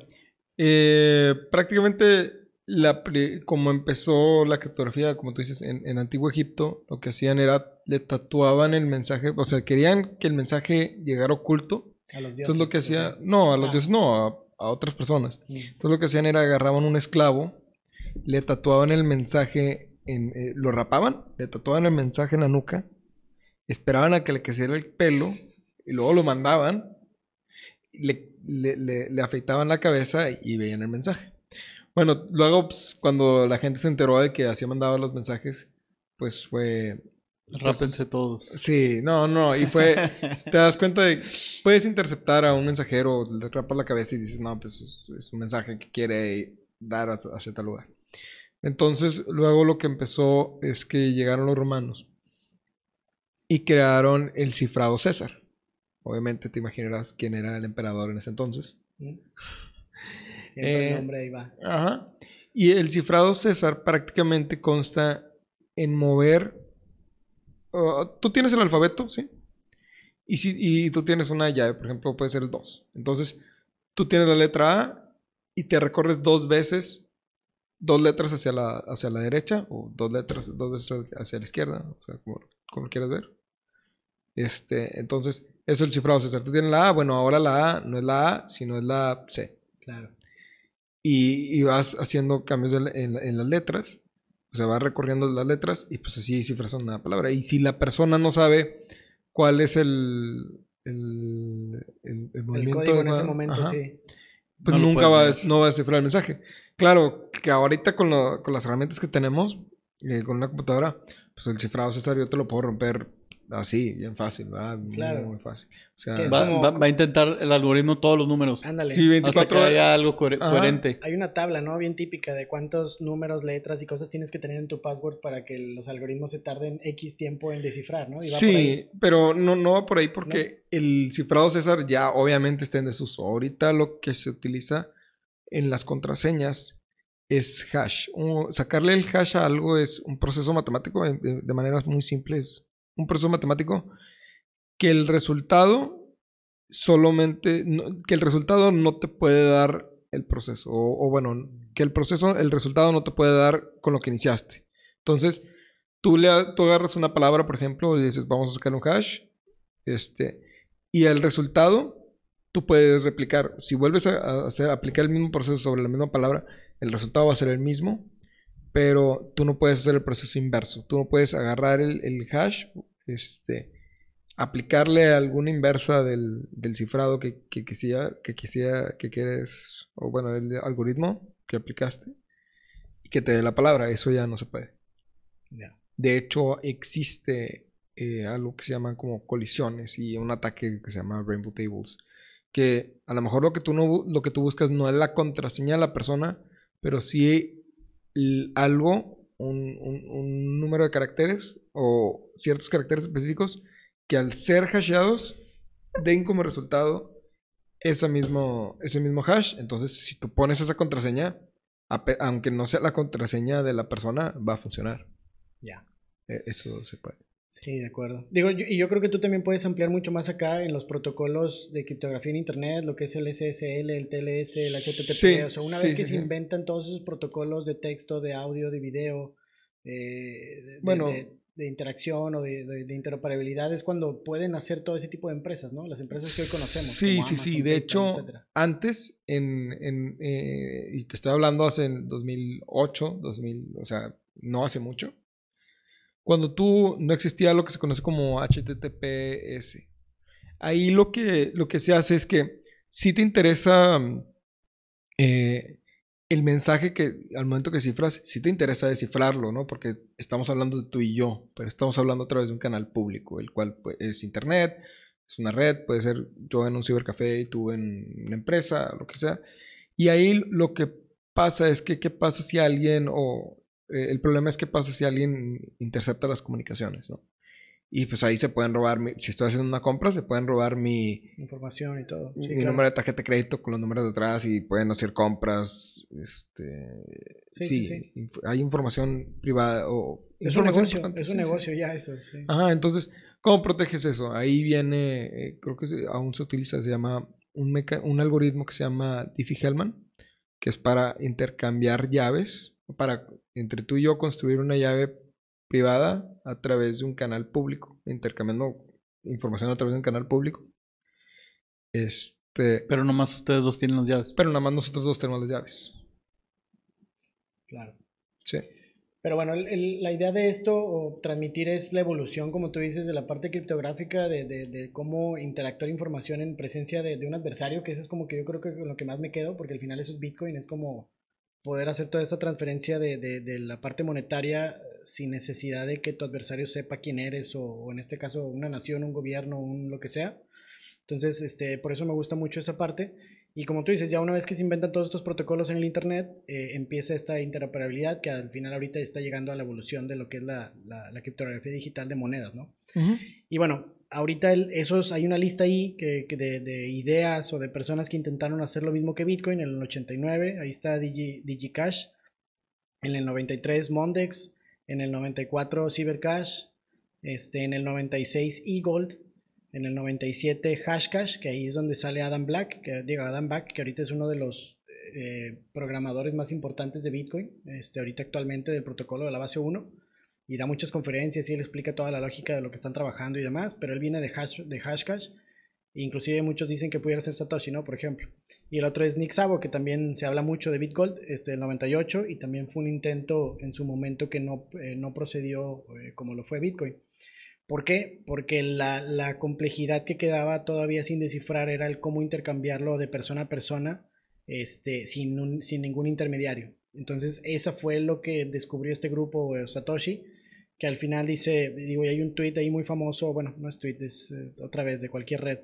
eh, prácticamente la, como empezó la criptografía, como tú dices, en, Antiguo Egipto, lo que hacían era, le tatuaban el mensaje, o sea, querían que el mensaje llegara oculto. A los dioses. Entonces lo que hacía, no, a los ah. dioses no, a, otras personas. Entonces lo que hacían era agarraban un esclavo, le tatuaban el mensaje, en, eh, lo rapaban, le tatuaban el mensaje en la nuca, esperaban a que le creciera el pelo y luego lo mandaban, le, le, afeitaban la cabeza y veían el mensaje. Bueno, luego pues, cuando la gente se enteró de que así mandaba los mensajes, pues fue... Pues, Rápense todos. Sí, no, no, y fue, te das cuenta de, puedes interceptar a un mensajero, le rapas la cabeza y dices, no, pues es, un mensaje que quiere dar hacia tal lugar. Entonces, luego lo que empezó es que llegaron los romanos y crearon el cifrado César. Obviamente te imaginarás quién era el emperador en ese entonces. el eh, nombre ahí va. Ajá. Y el cifrado César prácticamente consta en mover. Uh, tú tienes el alfabeto, ¿sí? Y, si, y tú tienes una llave, por ejemplo, puede ser el 2. Entonces, tú tienes la letra A y te recorres dos veces, dos letras hacia la, hacia la derecha o dos letras, dos veces hacia la izquierda, o sea, como, como quieras ver. Este, entonces, eso es el cifrado César. Tú tienes la A, bueno, ahora la A no es la A, sino es la C. Claro. Y, vas haciendo cambios en, las letras, o sea, vas recorriendo las letras y pues así cifras una palabra. Y si la persona no sabe cuál es el, el, el, movimiento en ese momento, sí. Pues nunca va, no va a descifrar el mensaje. Claro, que ahorita con, con las herramientas que tenemos, eh, con una computadora, pues el cifrado César yo te lo puedo romper Así, bien fácil, ¿verdad? Claro. Muy, fácil. va, a intentar el algoritmo todos los números. Ándale. Sí, 24 hasta que haya algo coherente. Hay una tabla, ¿no? Bien típica de cuántos números, letras y cosas tienes que tener en tu password para que los algoritmos se tarden X tiempo en descifrar, ¿no? sí, pero no, no va por ahí porque el cifrado César ya obviamente está en desuso. Ahorita lo que se utiliza en las contraseñas es hash. sacarle el hash a algo es un proceso matemático de, de maneras muy simples un proceso matemático que el resultado solamente, que el resultado no te puede dar el proceso, o, bueno, que el proceso, el resultado no te puede dar con lo que iniciaste. Entonces, tú, le, tú agarras una palabra, por ejemplo, y dices, vamos a sacar un hash, este, y el resultado tú puedes replicar. Si vuelves a, hacer, aplicar el mismo proceso sobre la misma palabra, el resultado va a ser el mismo, pero tú no puedes hacer el proceso inverso. Tú no puedes agarrar el, el hash, este, aplicarle alguna inversa del, del cifrado que, que, quisiera, que quisiera, que quieres, o bueno, el algoritmo que aplicaste, y que te dé la palabra. Eso ya no se puede. De hecho, existe eh, algo que se llama como colisiones y un ataque que se llama Rainbow Tables. Que a lo mejor lo que tú, no, lo que tú buscas no es la contraseña de la persona, pero sí algo, un, un, número de caracteres o ciertos caracteres específicos que al ser hasheados den como resultado ese mismo, ese mismo hash. Entonces, si tú pones esa contraseña, aunque no sea la contraseña de la persona, va a funcionar. Ya. E, eso se puede. Sí, de acuerdo. Digo, y yo creo que tú también puedes ampliar mucho más acá en los protocolos de criptografía en Internet, lo que es el SSL, el TLS, el HTTP. o sea, una vez que se inventan todos esos protocolos de texto, de audio, de video, eh, de, bueno, de, interacción o de, interoperabilidad, es cuando pueden hacer todo ese tipo de empresas, ¿no? Las empresas que hoy conocemos. Sí, sí, sí. De hecho, antes, en, en eh, y te estoy hablando hace 2008, 2000, o sea, no hace mucho cuando tú no existía lo que se conoce como HTTPS. Ahí lo que, lo que se hace es que si te interesa eh, el mensaje que al momento que cifras, si te interesa descifrarlo, ¿no? Porque estamos hablando de tú y yo, pero estamos hablando a través de un canal público, el cual pues, es internet, es una red, puede ser yo en un cibercafé y tú en una empresa, lo que sea. Y ahí lo que pasa es que, ¿qué pasa si alguien o eh, el problema es que pasa si alguien intercepta las comunicaciones, ¿no? Y pues ahí se pueden robar, si estoy haciendo una compra, se pueden robar mi... Información y todo. mi número de tarjeta de crédito con los números detrás y pueden hacer compras. Este, sí, sí, hay información privada o... Es un negocio, es un negocio ya eso, sí. Ajá, entonces, ¿cómo proteges eso? Ahí viene, eh, creo que aún se utiliza, se llama un, un algoritmo que se llama Diffie-Hellman, que es para intercambiar llaves, para entre tú y yo construir una llave privada a través de un canal público, intercambiando información a través de un canal público. Este, pero nomás ustedes dos tienen las llaves. Pero nomás nosotros dos tenemos las llaves. Claro. Sí. Pero bueno, la idea de esto o transmitir es la evolución, como tú dices, de la parte criptográfica, de, de, cómo interactuar información en presencia de, de, un adversario, que eso es como que yo creo que lo que más me quedo, porque al final eso es Bitcoin, es como poder hacer toda esta transferencia de, de, la parte monetaria sin necesidad de que tu adversario sepa quién eres o, en este caso una nación, un gobierno, un lo que sea. Entonces, este, por eso me gusta mucho esa parte. Y como tú dices, ya una vez que se inventan todos estos protocolos en el Internet, eh, empieza esta interoperabilidad que al final ahorita está llegando a la evolución de lo que es la, la, criptografía digital de monedas, ¿no? Y bueno, ahorita esos, hay una lista ahí que, de, ideas o de personas que intentaron hacer lo mismo que Bitcoin en el 89. Ahí está Digi, DigiCash. En el 93 Mondex. En el 94 Cybercash. Este, en el 96 eGold. En el 97 Hashcash, que ahí es donde sale Adam Black, que digo Adam Black, que ahorita es uno de los eh, programadores más importantes de Bitcoin, este, ahorita actualmente del protocolo de la base 1 y da muchas conferencias y él explica toda la lógica de lo que están trabajando y demás, pero él viene de, hash, de Hashcash, inclusive muchos dicen que pudiera ser Satoshi, ¿no? Por ejemplo. Y el otro es Nick Szabo, que también se habla mucho de Bitgold, este, del 98, y también fue un intento en su momento que no, eh, no procedió eh, como lo fue Bitcoin. ¿Por qué? Porque la, la, complejidad que quedaba todavía sin descifrar era el cómo intercambiarlo de persona a persona este, sin, sin ningún intermediario. Entonces, esa fue lo que descubrió este grupo eh, Satoshi que al final dice, digo, y hay un tweet ahí muy famoso, bueno, no es tweet, es eh, otra vez de cualquier red,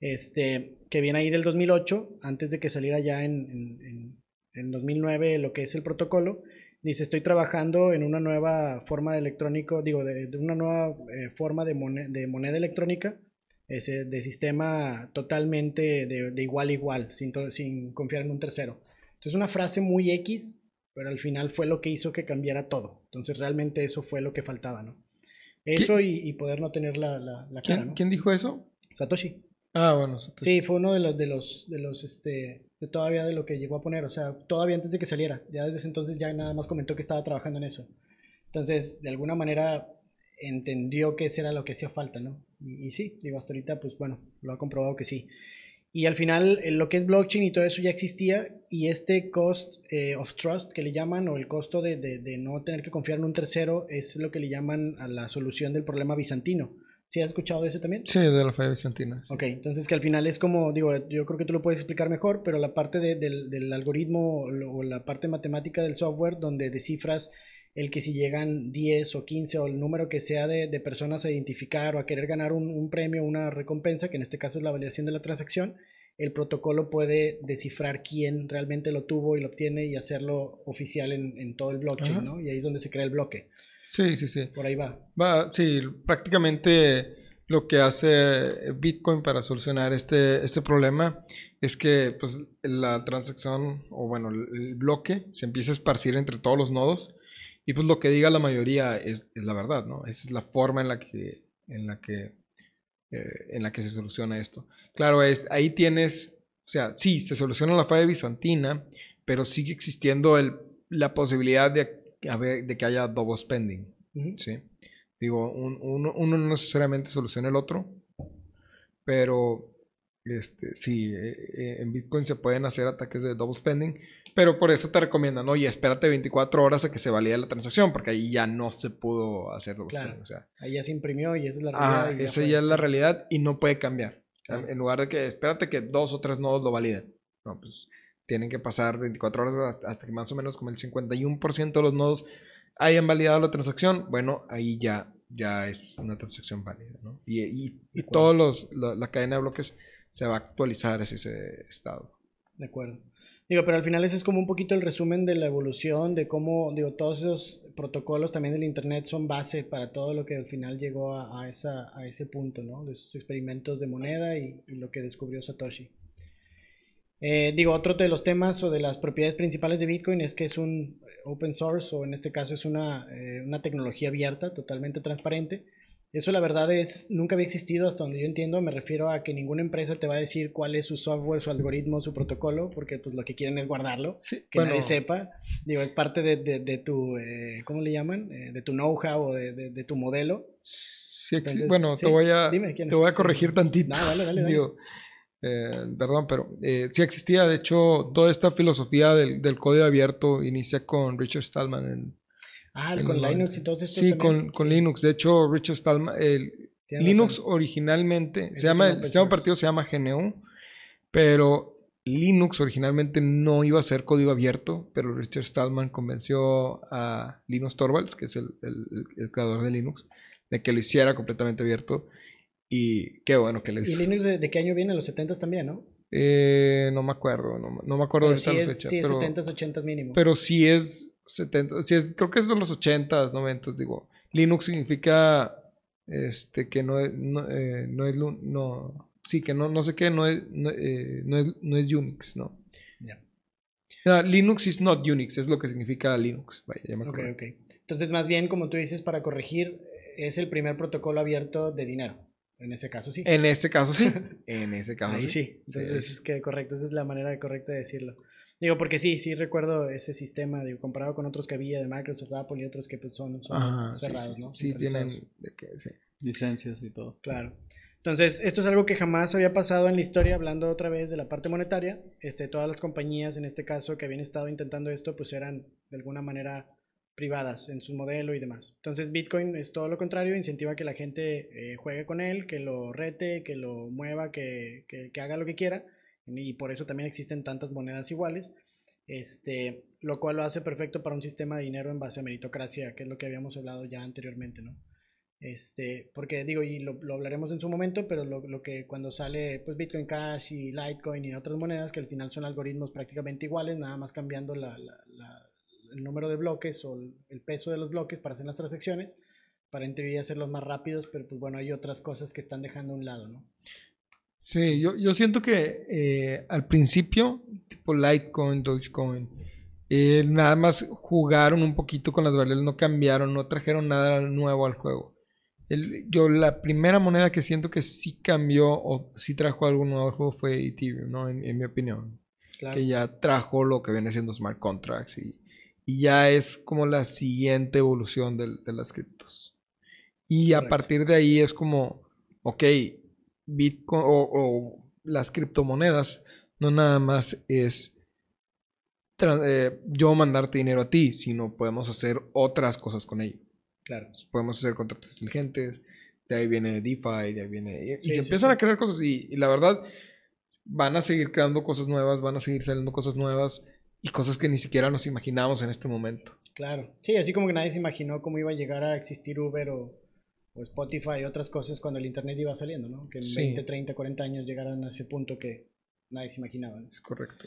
este, que viene ahí del 2008, antes de que saliera ya en, en, 2009 lo que es el protocolo, dice, estoy trabajando en una nueva forma de electrónico, digo, de, una nueva eh, forma de, de, moneda electrónica, ese, de sistema totalmente de, igual a igual, sin, sin confiar en un tercero. Entonces, una frase muy X, pero al final fue lo que hizo que cambiara todo. Entonces realmente eso fue lo que faltaba, ¿no? Eso y, poder no tener la, la, la cara, ¿Quién, ¿Quién dijo eso? Satoshi. Ah, bueno. Sí, fue uno de los, de los, de los, este, de todavía de lo que llegó a poner, o sea, todavía antes de que saliera. Ya desde ese entonces ya nada más comentó que estaba trabajando en eso. Entonces, de alguna manera entendió que eso era lo que hacía falta, ¿no? Y, y sí, digo, hasta ahorita, pues bueno, lo ha comprobado que sí. Y al final, eh, lo que es blockchain y todo eso ya existía, y este cost eh, of trust que le llaman, o el costo de, de, de, no tener que confiar en un tercero, es lo que le llaman a la solución del problema bizantino. ¿Sí has escuchado de ese también? Sí, de la falla bizantina. Ok, entonces que al final es como, digo, yo creo que tú lo puedes explicar mejor, pero la parte de, del, del, algoritmo o la parte matemática del software donde descifras el que si llegan 10 o 15 o el número que sea de, de personas a identificar o a querer ganar un, un premio o una recompensa, que en este caso es la validación de la transacción, el protocolo puede descifrar quién realmente lo tuvo y lo obtiene y hacerlo oficial en, en todo el blockchain, Ajá. ¿no? Y ahí es donde se crea el bloque. Sí, sí, sí. Por ahí va. Va, sí, prácticamente lo que hace Bitcoin para solucionar este, este problema es que pues, la transacción, o bueno, el bloque se empieza a esparcir entre todos los nodos y pues lo que diga la mayoría es, es la verdad, ¿no? Esa es la forma en la que, en la que, eh, en la que se soluciona esto. Claro, es, ahí tienes, o sea, sí, se soluciona la falla bizantina, pero sigue existiendo el, la posibilidad de, de que haya double spending, uh -huh. ¿sí? Digo, un, uno, uno, no necesariamente soluciona el otro, pero este, sí, eh, en Bitcoin se pueden hacer ataques de double spending, pero por eso te recomiendan, oye, espérate 24 horas a que se valide la transacción, porque ahí ya no se pudo hacer double claro. spending. O sea, ahí ya se imprimió y esa es la realidad. Ah, esa ya, ya es la realidad y no puede cambiar. Claro. En lugar de que espérate que dos o tres nodos lo validen. No, pues tienen que pasar 24 horas hasta que más o menos como el 51% de los nodos hayan validado la transacción, bueno, ahí ya, ya es una transacción válida, ¿no? Y, y, y todos los, la, la, cadena de bloques se va a actualizar ese estado. De acuerdo. Digo, pero al final ese es como un poquito el resumen de la evolución, de cómo, digo, todos esos protocolos también del Internet son base para todo lo que al final llegó a, ese punto, ¿no? De esos experimentos de moneda y, y lo que descubrió Satoshi. Eh, digo, otro de los temas o de las propiedades principales de Bitcoin es que es un open source o en este caso es una, eh, una tecnología abierta, totalmente transparente. Eso la verdad es, nunca había existido hasta donde yo entiendo, me refiero a que ninguna empresa te va a decir cuál es su software, su algoritmo, su protocolo, porque pues lo que quieren es guardarlo, sí, que bueno, nadie sepa. Digo, es parte de, de, de tu, eh, ¿cómo le llaman? Eh, de tu know-how o de, de, tu modelo. Sí, Entonces, bueno, sí, te voy a, dime, te voy a corregir sí. tantito. No, dale, dale, dale. Digo, eh, perdón, pero sí existía, de hecho, toda esta filosofía del, del, código abierto inicia con Richard Stallman. En, ah, con Linux y todos estos Sí, con, con, Linux. De hecho, Richard Stallman, el, Linux razón. originalmente, se llama, el sistema partido se llama GNU, pero Linux originalmente no iba a ser código abierto, pero Richard Stallman convenció a Linus Torvalds, que es el, el, el creador de Linux, de que lo hiciera completamente abierto. Y qué bueno que le hizo. ¿Y Linux de, de qué año viene? Los 70 también, ¿no? Eh, no me acuerdo, no, no me acuerdo pero de esa es, fecha. Sí, pero, 70, 80 mínimo. Pero sí es 70, sí es, creo que de los 80, 90, digo. Linux significa este que no es, no, eh, no es, no, sí, que no, no sé qué, no es, no, eh, no es, no es Unix, ¿no? Yeah. No, Linux is not Unix, es lo que significa Linux. Vaya, ya me ok, ok. Entonces, más bien, como tú dices, para corregir, es el primer protocolo abierto de dinero. En ese caso sí. En ese caso sí. en ese caso Ahí sí. Entonces sí. es que correcto, esa es la manera correcta de decirlo. Digo, porque sí, sí recuerdo ese sistema, digo, comparado con otros que había de Microsoft, Apple y otros que pues, son, son Ajá, cerrados, sí, ¿no? Sí, tienen de que, sí. licencias y todo. Claro. Entonces, esto es algo que jamás había pasado en la historia, hablando otra vez de la parte monetaria. Este, todas las compañías, en este caso, que habían estado intentando esto, pues eran de alguna manera privadas en su modelo y demás. Entonces Bitcoin es todo lo contrario, incentiva que la gente eh, juegue con él, que lo rete, que lo mueva, que, que, que, haga lo que quiera y por eso también existen tantas monedas iguales, este, lo cual lo hace perfecto para un sistema de dinero en base a meritocracia, que es lo que habíamos hablado ya anteriormente, ¿no? Este, porque digo, y lo, lo hablaremos en su momento, pero lo, lo, que cuando sale pues Bitcoin Cash y Litecoin y otras monedas que al final son algoritmos prácticamente iguales, nada más cambiando la, la, el número de bloques o el peso de los bloques para hacer las transacciones, para en teoría hacerlos más rápidos, pero pues bueno, hay otras cosas que están dejando a un lado, ¿no? Sí, yo, yo siento que eh, al principio, tipo Litecoin, Dogecoin, eh, nada más jugaron un poquito con las variables, no cambiaron, no trajeron nada nuevo al juego. El, yo la primera moneda que siento que sí cambió o sí trajo algo nuevo al juego fue Ethereum, ¿no? En, en mi opinión. Claro. Que ya trajo lo que viene siendo smart contracts y, y ya es como la siguiente evolución de, de las criptos. Y Correcto. a partir de ahí es como, ok, Bitcoin o, o, las criptomonedas no nada más es eh, yo mandarte dinero a ti, sino podemos hacer otras cosas con ello. Claro. Podemos hacer contratos inteligentes, de ahí viene DeFi, de ahí viene... Y, y Sí, se sí, empiezan sí. a crear cosas y, y la verdad van a seguir creando cosas nuevas, van a seguir saliendo cosas nuevas y cosas que ni siquiera nos imaginamos en este momento. Claro. Sí, así como que nadie se imaginó cómo iba a llegar a existir Uber o, o Spotify y otras cosas cuando el Internet iba saliendo, ¿no? Que en Sí. 20, 30, 40 años llegaran a ese punto que nadie se imaginaba. ¿no? Es correcto.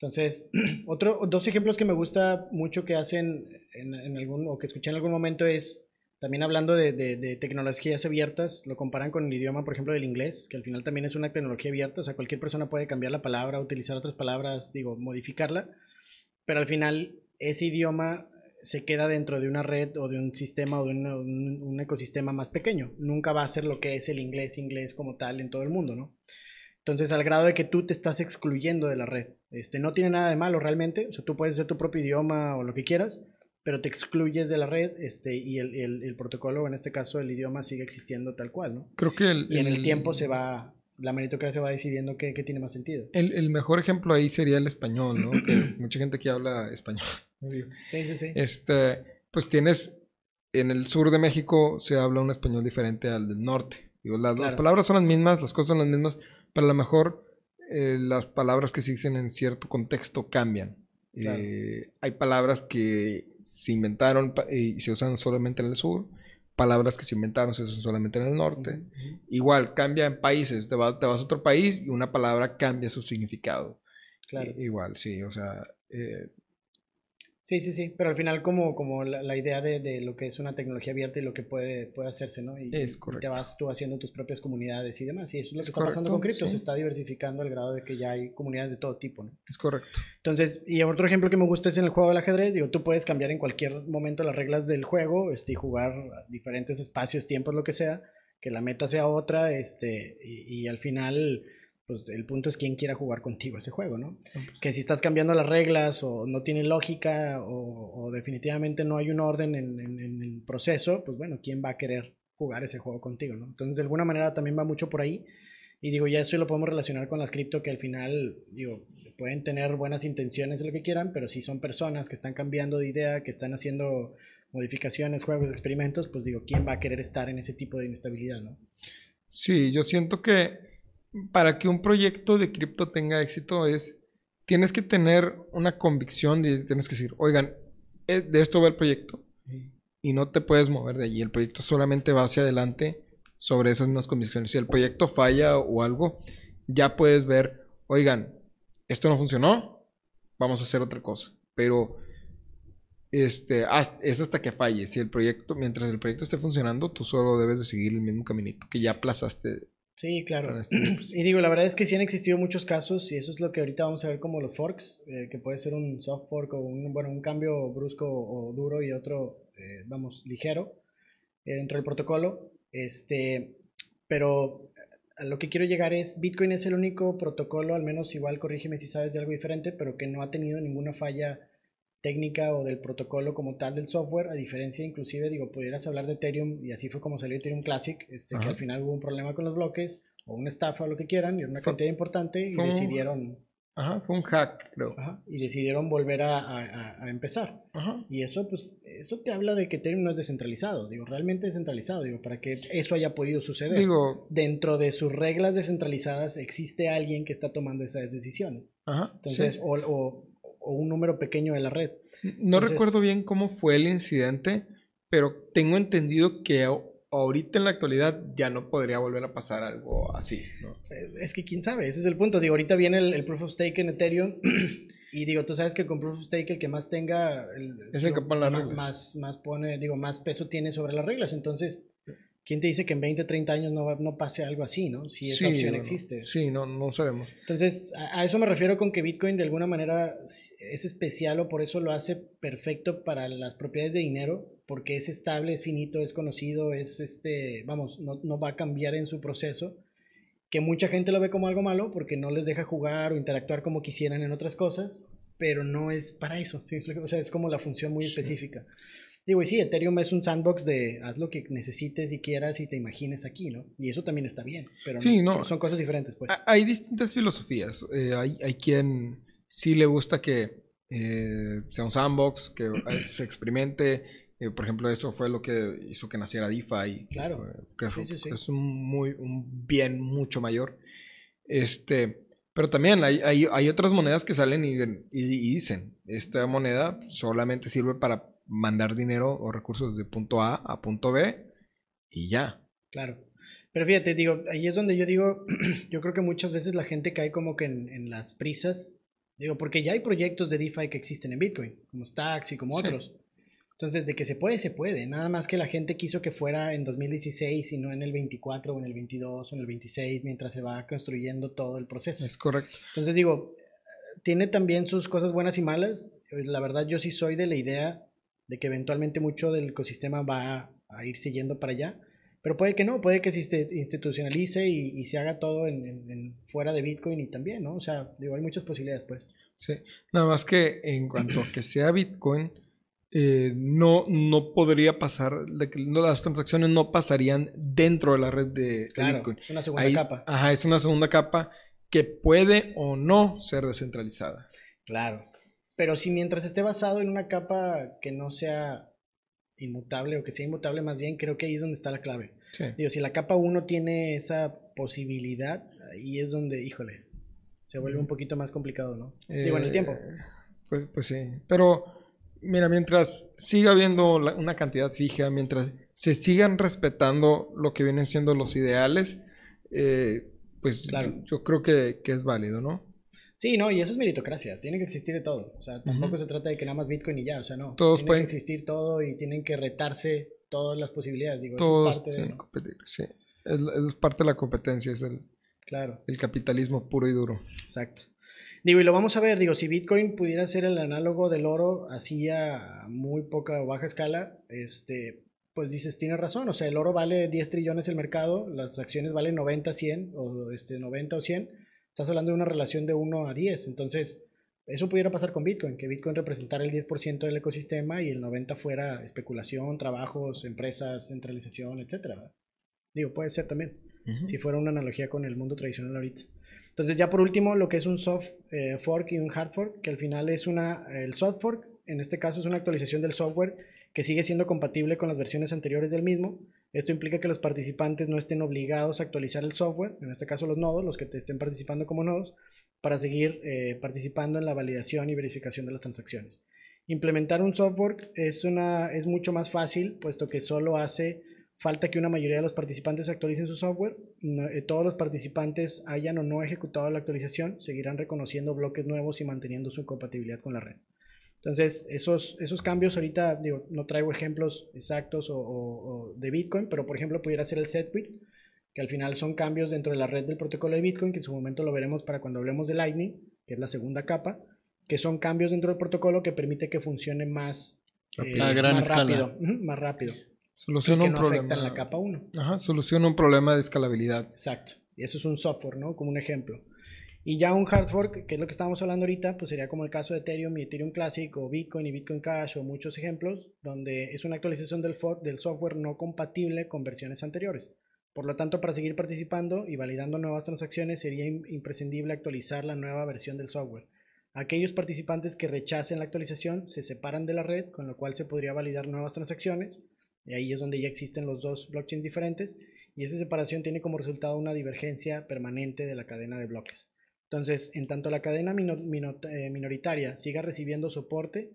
Entonces, otro, dos ejemplos que me gusta mucho que hacen en, en algún, o que escuché en algún momento es, también hablando de, de- de tecnologías abiertas, lo comparan con el idioma, por ejemplo, del inglés, que al final también es una tecnología abierta, o sea, cualquier persona puede cambiar la palabra, utilizar otras palabras, digo, modificarla, pero al final ese idioma se queda dentro de una red o de un sistema o de una- un, un ecosistema más pequeño. Nunca va a ser lo que es el inglés, inglés como tal en todo el mundo, ¿no? Entonces, al grado de que tú te estás excluyendo de la red. Este, no tiene nada de malo realmente. O sea, tú puedes hacer tu propio idioma o lo que quieras, pero te excluyes de la red este, y el, el- el protocolo, en este caso el idioma, sigue existiendo tal cual, ¿no? Creo que el, Y en el tiempo se va, la meritocracia va decidiendo qué, qué tiene más sentido. El, el mejor ejemplo ahí sería el español, ¿no? Que mucha gente aquí habla español. Sí, sí, sí. Este, pues tienes, en el sur de México se habla un español diferente al del norte. Digo, las, las palabras son las mismas, las cosas son las mismas, pero a lo mejor eh, las palabras que se dicen en cierto contexto cambian. Claro. Eh, hay palabras que se inventaron y se usan solamente en el sur, palabras que se inventaron se usan solamente en el norte. Igual, cambia en países, te, va- te vas a otro país y una palabra cambia su significado. Claro. Igual, sí, o sea, eh, Sí, sí, sí, pero al final como, como la, la idea de, de lo que es una tecnología abierta y lo que puede, puede hacerse, ¿no? Y, Es y correcto. te vas tú haciendo tus propias comunidades y demás. Y eso es lo Es que está pasando con cripto, sí. se está diversificando al grado de que ya hay comunidades de todo tipo, ¿no? es correcto. Entonces, y otro ejemplo que me gusta es en el juego del ajedrez, digo, tú puedes cambiar en cualquier momento las reglas del juego, este, y jugar a diferentes espacios, tiempos, lo que sea, que la meta sea otra, este, y, y al final, pues el punto es quién quiera jugar contigo ese juego, ¿no? que si estás cambiando las reglas o no tiene lógica o, o definitivamente no hay un orden en, en- en el proceso, pues bueno, ¿quién va a querer jugar ese juego contigo? ¿no? Entonces, de alguna manera también va mucho por ahí. Y digo, ya eso lo podemos relacionar con las cripto que al final, digo, pueden tener buenas intenciones de lo que quieran, pero si son personas que están cambiando de idea, que están haciendo modificaciones, juegos, experimentos, pues digo, ¿quién va a querer estar en ese tipo de inestabilidad, no? Sí, yo siento que para que un proyecto de cripto tenga éxito es, tienes que tener una convicción y tienes que decir, oigan, eh, de esto va el proyecto y no te puedes mover de allí. El proyecto solamente va hacia adelante sobre esas mismas condiciones. Si el proyecto falla o algo, ya puedes ver, oigan, esto no funcionó, vamos a hacer otra cosa. Pero este, hasta- es hasta que falle. Si el proyecto, mientras el proyecto esté funcionando, tú solo debes de seguir el mismo caminito que ya aplazaste. Sí, claro. Para este- Y digo, la verdad es que sí han existido muchos casos y eso es lo que ahorita vamos a ver como los forks, eh, que puede ser un soft fork o un, bueno, un cambio brusco o duro y otro, eh, vamos, ligero eh, dentro del protocolo. Este, pero a lo que quiero llegar es, Bitcoin es el único protocolo, al menos igual corrígeme si sabes de algo diferente, pero que no ha tenido ninguna falla técnica o del protocolo como tal del software, a diferencia inclusive, digo, pudieras hablar de Ethereum y así fue como salió Ethereum Classic, este, que al final hubo un problema con los bloques o una estafa o lo que quieran y era una Fue- cantidad importante y decidieron, Ajá, fue un hack, creo. ajá, y decidieron volver a- a empezar. Ajá. Y eso, pues, eso te habla de que Ethereum no es descentralizado, digo, realmente descentralizado, digo, para que eso haya podido suceder. Digo, Dentro de sus reglas descentralizadas existe alguien que está tomando esas decisiones. ajá. Entonces, sí. o, o- o un número pequeño de la red. No entonces- recuerdo bien cómo fue el incidente, pero tengo entendido que ahorita en la actualidad ya no podría volver a pasar algo así, ¿no? Eh, Es que quién sabe, ese es el punto. Digo, ahorita viene el, el Proof of Stake en Ethereum. Y digo, tú sabes que con Proof of Stake el que más tenga. el- Es el que digo, pone las ma- reglas. Más, más pone, digo, más peso tiene sobre las reglas. Entonces, ¿quién te dice que en 20, 30 años no, no pase algo así, no? Si esa Sí, opción bueno, existe. Sí, no, no sabemos. Entonces, a, a eso me refiero con que Bitcoin de alguna manera es especial o por eso lo hace perfecto para las propiedades de dinero, porque es estable, es finito, es conocido, es este, vamos, no, no va a cambiar en su proceso, que mucha gente lo ve como algo malo porque no les deja jugar o interactuar como quisieran en otras cosas, pero no es para eso, ¿sí? O sea, es como la función muy específica. Digo, y sí, Ethereum es un sandbox de haz lo que necesites y quieras y te imagines aquí, ¿no? Y eso también está bien, pero Sí, no- no. son cosas diferentes, pues. Ha- Hay distintas filosofías. Eh, hay, hay quien sí le gusta que eh, sea un sandbox, que eh, se experimente. Eh, por ejemplo, eso fue lo que hizo que naciera DeFi. Claro. Sí, sí, es un, muy, un bien mucho mayor. Este, pero también hay, hay, hay otras monedas que salen y, y- y dicen, esta moneda solamente sirve para mandar dinero o recursos de punto A a punto B y ya. Claro. Pero fíjate, digo, ahí es donde yo digo, yo creo que muchas veces la gente cae como que en, en las prisas, digo, porque ya hay proyectos de DeFi que existen en Bitcoin, como Stacks y como Sí. otros. Entonces, de que se puede, se puede. Nada más que la gente quiso que fuera en 2016 y no en el 24 o en el 22 o en el 26 mientras se va construyendo todo el proceso. Es correcto. Entonces digo, tiene también sus cosas buenas y malas. La verdad yo sí soy de la idea de que eventualmente mucho del ecosistema va a irse yendo para allá. Pero puede que no, puede que se insti- institucionalice y, y se haga todo en, en- en fuera de Bitcoin y también, ¿no? O sea, digo, hay muchas posibilidades, pues. Sí, nada más que en cuanto a que sea Bitcoin, eh, no, no podría pasar, de que no, las transacciones no pasarían dentro de la red de, Claro, Bitcoin. es una segunda Ahí- capa. Ajá, es una segunda capa que puede o no ser descentralizada. Claro. Pero si mientras esté basado en una capa que no sea inmutable o que sea inmutable más bien, creo que ahí es donde está la clave. Sí. Digo, si la capa 1 tiene esa posibilidad, ahí es donde, híjole, se vuelve un poquito más complicado, ¿no? Digo, en el Eh, tiempo. Pues, pues sí, pero mira, mientras siga habiendo la- una cantidad fija, mientras se sigan respetando lo que vienen siendo los ideales, eh, pues Claro. yo creo que, que es válido, ¿no? Sí, no, y eso es meritocracia, tiene que existir de todo. O sea, tampoco se trata de que nada más Bitcoin y ya, o sea, no. Todos tiene pueden- que existir todo y tienen que retarse todas las posibilidades. Digo, eso Todos es parte de, tienen que ¿no? competir, sí. Es, es parte de la competencia, es el, Claro. el capitalismo puro y duro. Exacto. Digo, y lo vamos a ver, digo, si Bitcoin pudiera ser el análogo del oro así a muy poca o baja escala, este, pues dices, tienes razón, o sea, el oro vale 10 trillones el mercado, las acciones valen 90, 100, o este, 90 o 100, estás hablando de una relación de 1 a 10, entonces, eso pudiera pasar con Bitcoin, que Bitcoin representara el 10% del ecosistema y el 90 fuera especulación, trabajos, empresas, centralización, etcétera. ¿verdad? Digo, puede ser también si fuera una analogía con el mundo tradicional ahorita. Entonces ya por último lo que es un soft eh, fork y un hard fork, que al final es una, el soft fork, en este caso es una actualización del software que sigue siendo compatible con las versiones anteriores del mismo. Esto implica que los participantes no estén obligados a actualizar el software, en este caso los nodos, los que te estén participando como nodos, para seguir eh, participando en la validación y verificación de las transacciones. Implementar un software es, una, es mucho más fácil, puesto que solo hace falta que una mayoría de los participantes actualicen su software. No- eh, todos los participantes hayan o no ejecutado la actualización, seguirán reconociendo bloques nuevos y manteniendo su compatibilidad con la red. Entonces, esos, esos cambios ahorita, digo, no traigo ejemplos exactos o, o- o de Bitcoin, pero por ejemplo pudiera ser el SetQuit, que al final son cambios dentro de la red del protocolo de Bitcoin, que en su momento lo veremos para cuando hablemos de Lightning, que es la segunda capa, que son cambios dentro del protocolo que permite que funcione más, gran más rápido, más rápido, y Soluciona un problema. afectan la capa 1. Ajá, soluciona un problema de escalabilidad. Exacto. Y eso es un software, ¿no? Como un ejemplo. Y ya un hard fork, que es lo que estábamos hablando ahorita, pues sería como el caso de Ethereum y Ethereum Classic o Bitcoin y Bitcoin Cash o muchos ejemplos, donde es una actualización del, fork, del software no compatible con versiones anteriores. Por lo tanto, para seguir participando y validando nuevas transacciones sería im- imprescindible actualizar la nueva versión del software. Aquellos participantes que rechacen la actualización se separan de la red, con lo cual se podría validar nuevas transacciones. Y ahí es donde ya existen los dos blockchains diferentes. Y esa separación tiene como resultado una divergencia permanente de la cadena de bloques. Entonces, en tanto la cadena mino- mino- eh, minoritaria siga recibiendo soporte,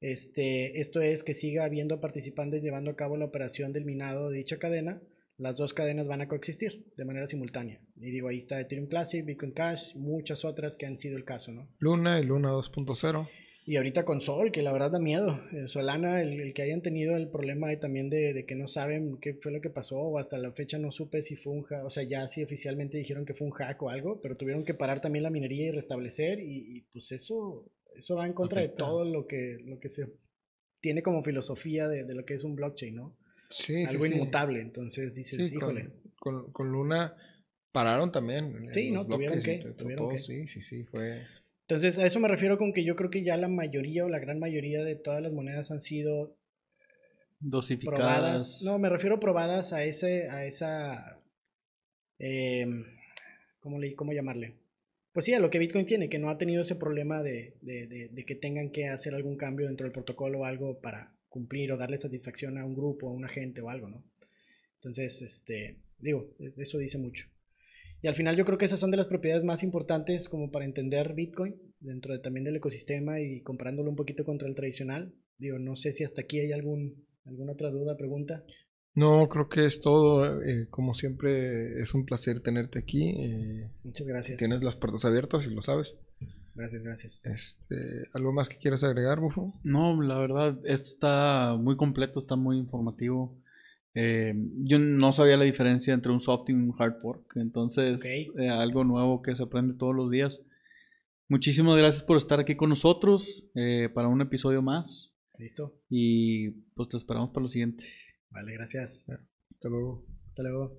este, esto es que siga habiendo participantes llevando a cabo la operación del minado de dicha cadena, las dos cadenas van a coexistir de manera simultánea. Y digo, ahí está Ethereum Classic, Bitcoin Cash, muchas otras que han sido el caso, ¿no? Luna y Luna 2.0. Y ahorita con Sol, que la verdad da miedo. Eh, Solana, el, el que hayan tenido el problema ahí también de, de que no saben qué fue lo que pasó, o hasta la fecha no supe si fue un hack, o sea, ya sí oficialmente dijeron que fue un hack o algo, pero tuvieron que parar también la minería y restablecer, y, y, pues eso, eso va en contra de todo lo que, lo que se tiene como filosofía de, de lo que es un blockchain, ¿no? Sí, Algo sí, sí. inmutable, entonces dices, Sí, híjole. con, con, con Luna pararon también. Sí, los no, tuvieron que, todo, tuvieron que. Sí, sí, sí, fue. Entonces, a eso me refiero con que yo creo que ya la mayoría o la gran mayoría de todas las monedas han sido Dosificadas. probadas. No, me refiero probadas a ese, a esa. em, ¿cómo, le, ¿Cómo llamarle? Pues sí, a lo que Bitcoin tiene, que no ha tenido ese problema de, de- de- de que tengan que hacer algún cambio dentro del protocolo o algo para cumplir o darle satisfacción a un grupo, a un agente o algo, ¿no? Entonces, este, digo, es- eso dice mucho. Y al final yo creo que esas son de las propiedades más importantes como para entender Bitcoin dentro de- también del ecosistema y comparándolo un poquito contra el tradicional. Digo, no sé si hasta aquí hay algún, alguna otra duda, pregunta. No, creo que es todo. eh, como siempre, es un placer tenerte aquí. eh, Muchas gracias. tienes las puertas abiertas y lo sabes. Gracias, gracias. Este, ¿Algo más que quieras agregar, Bufo? No, la verdad, esto está muy completo, está muy informativo. Eh, yo no sabía la diferencia entre un soft y un hard fork, entonces Ok. eh, algo nuevo que se aprende todos los días. Muchísimas gracias por estar aquí con nosotros eh, para un episodio más ¿Listo? y pues te esperamos para lo siguiente. Vale, gracias. Hasta luego. Hasta luego.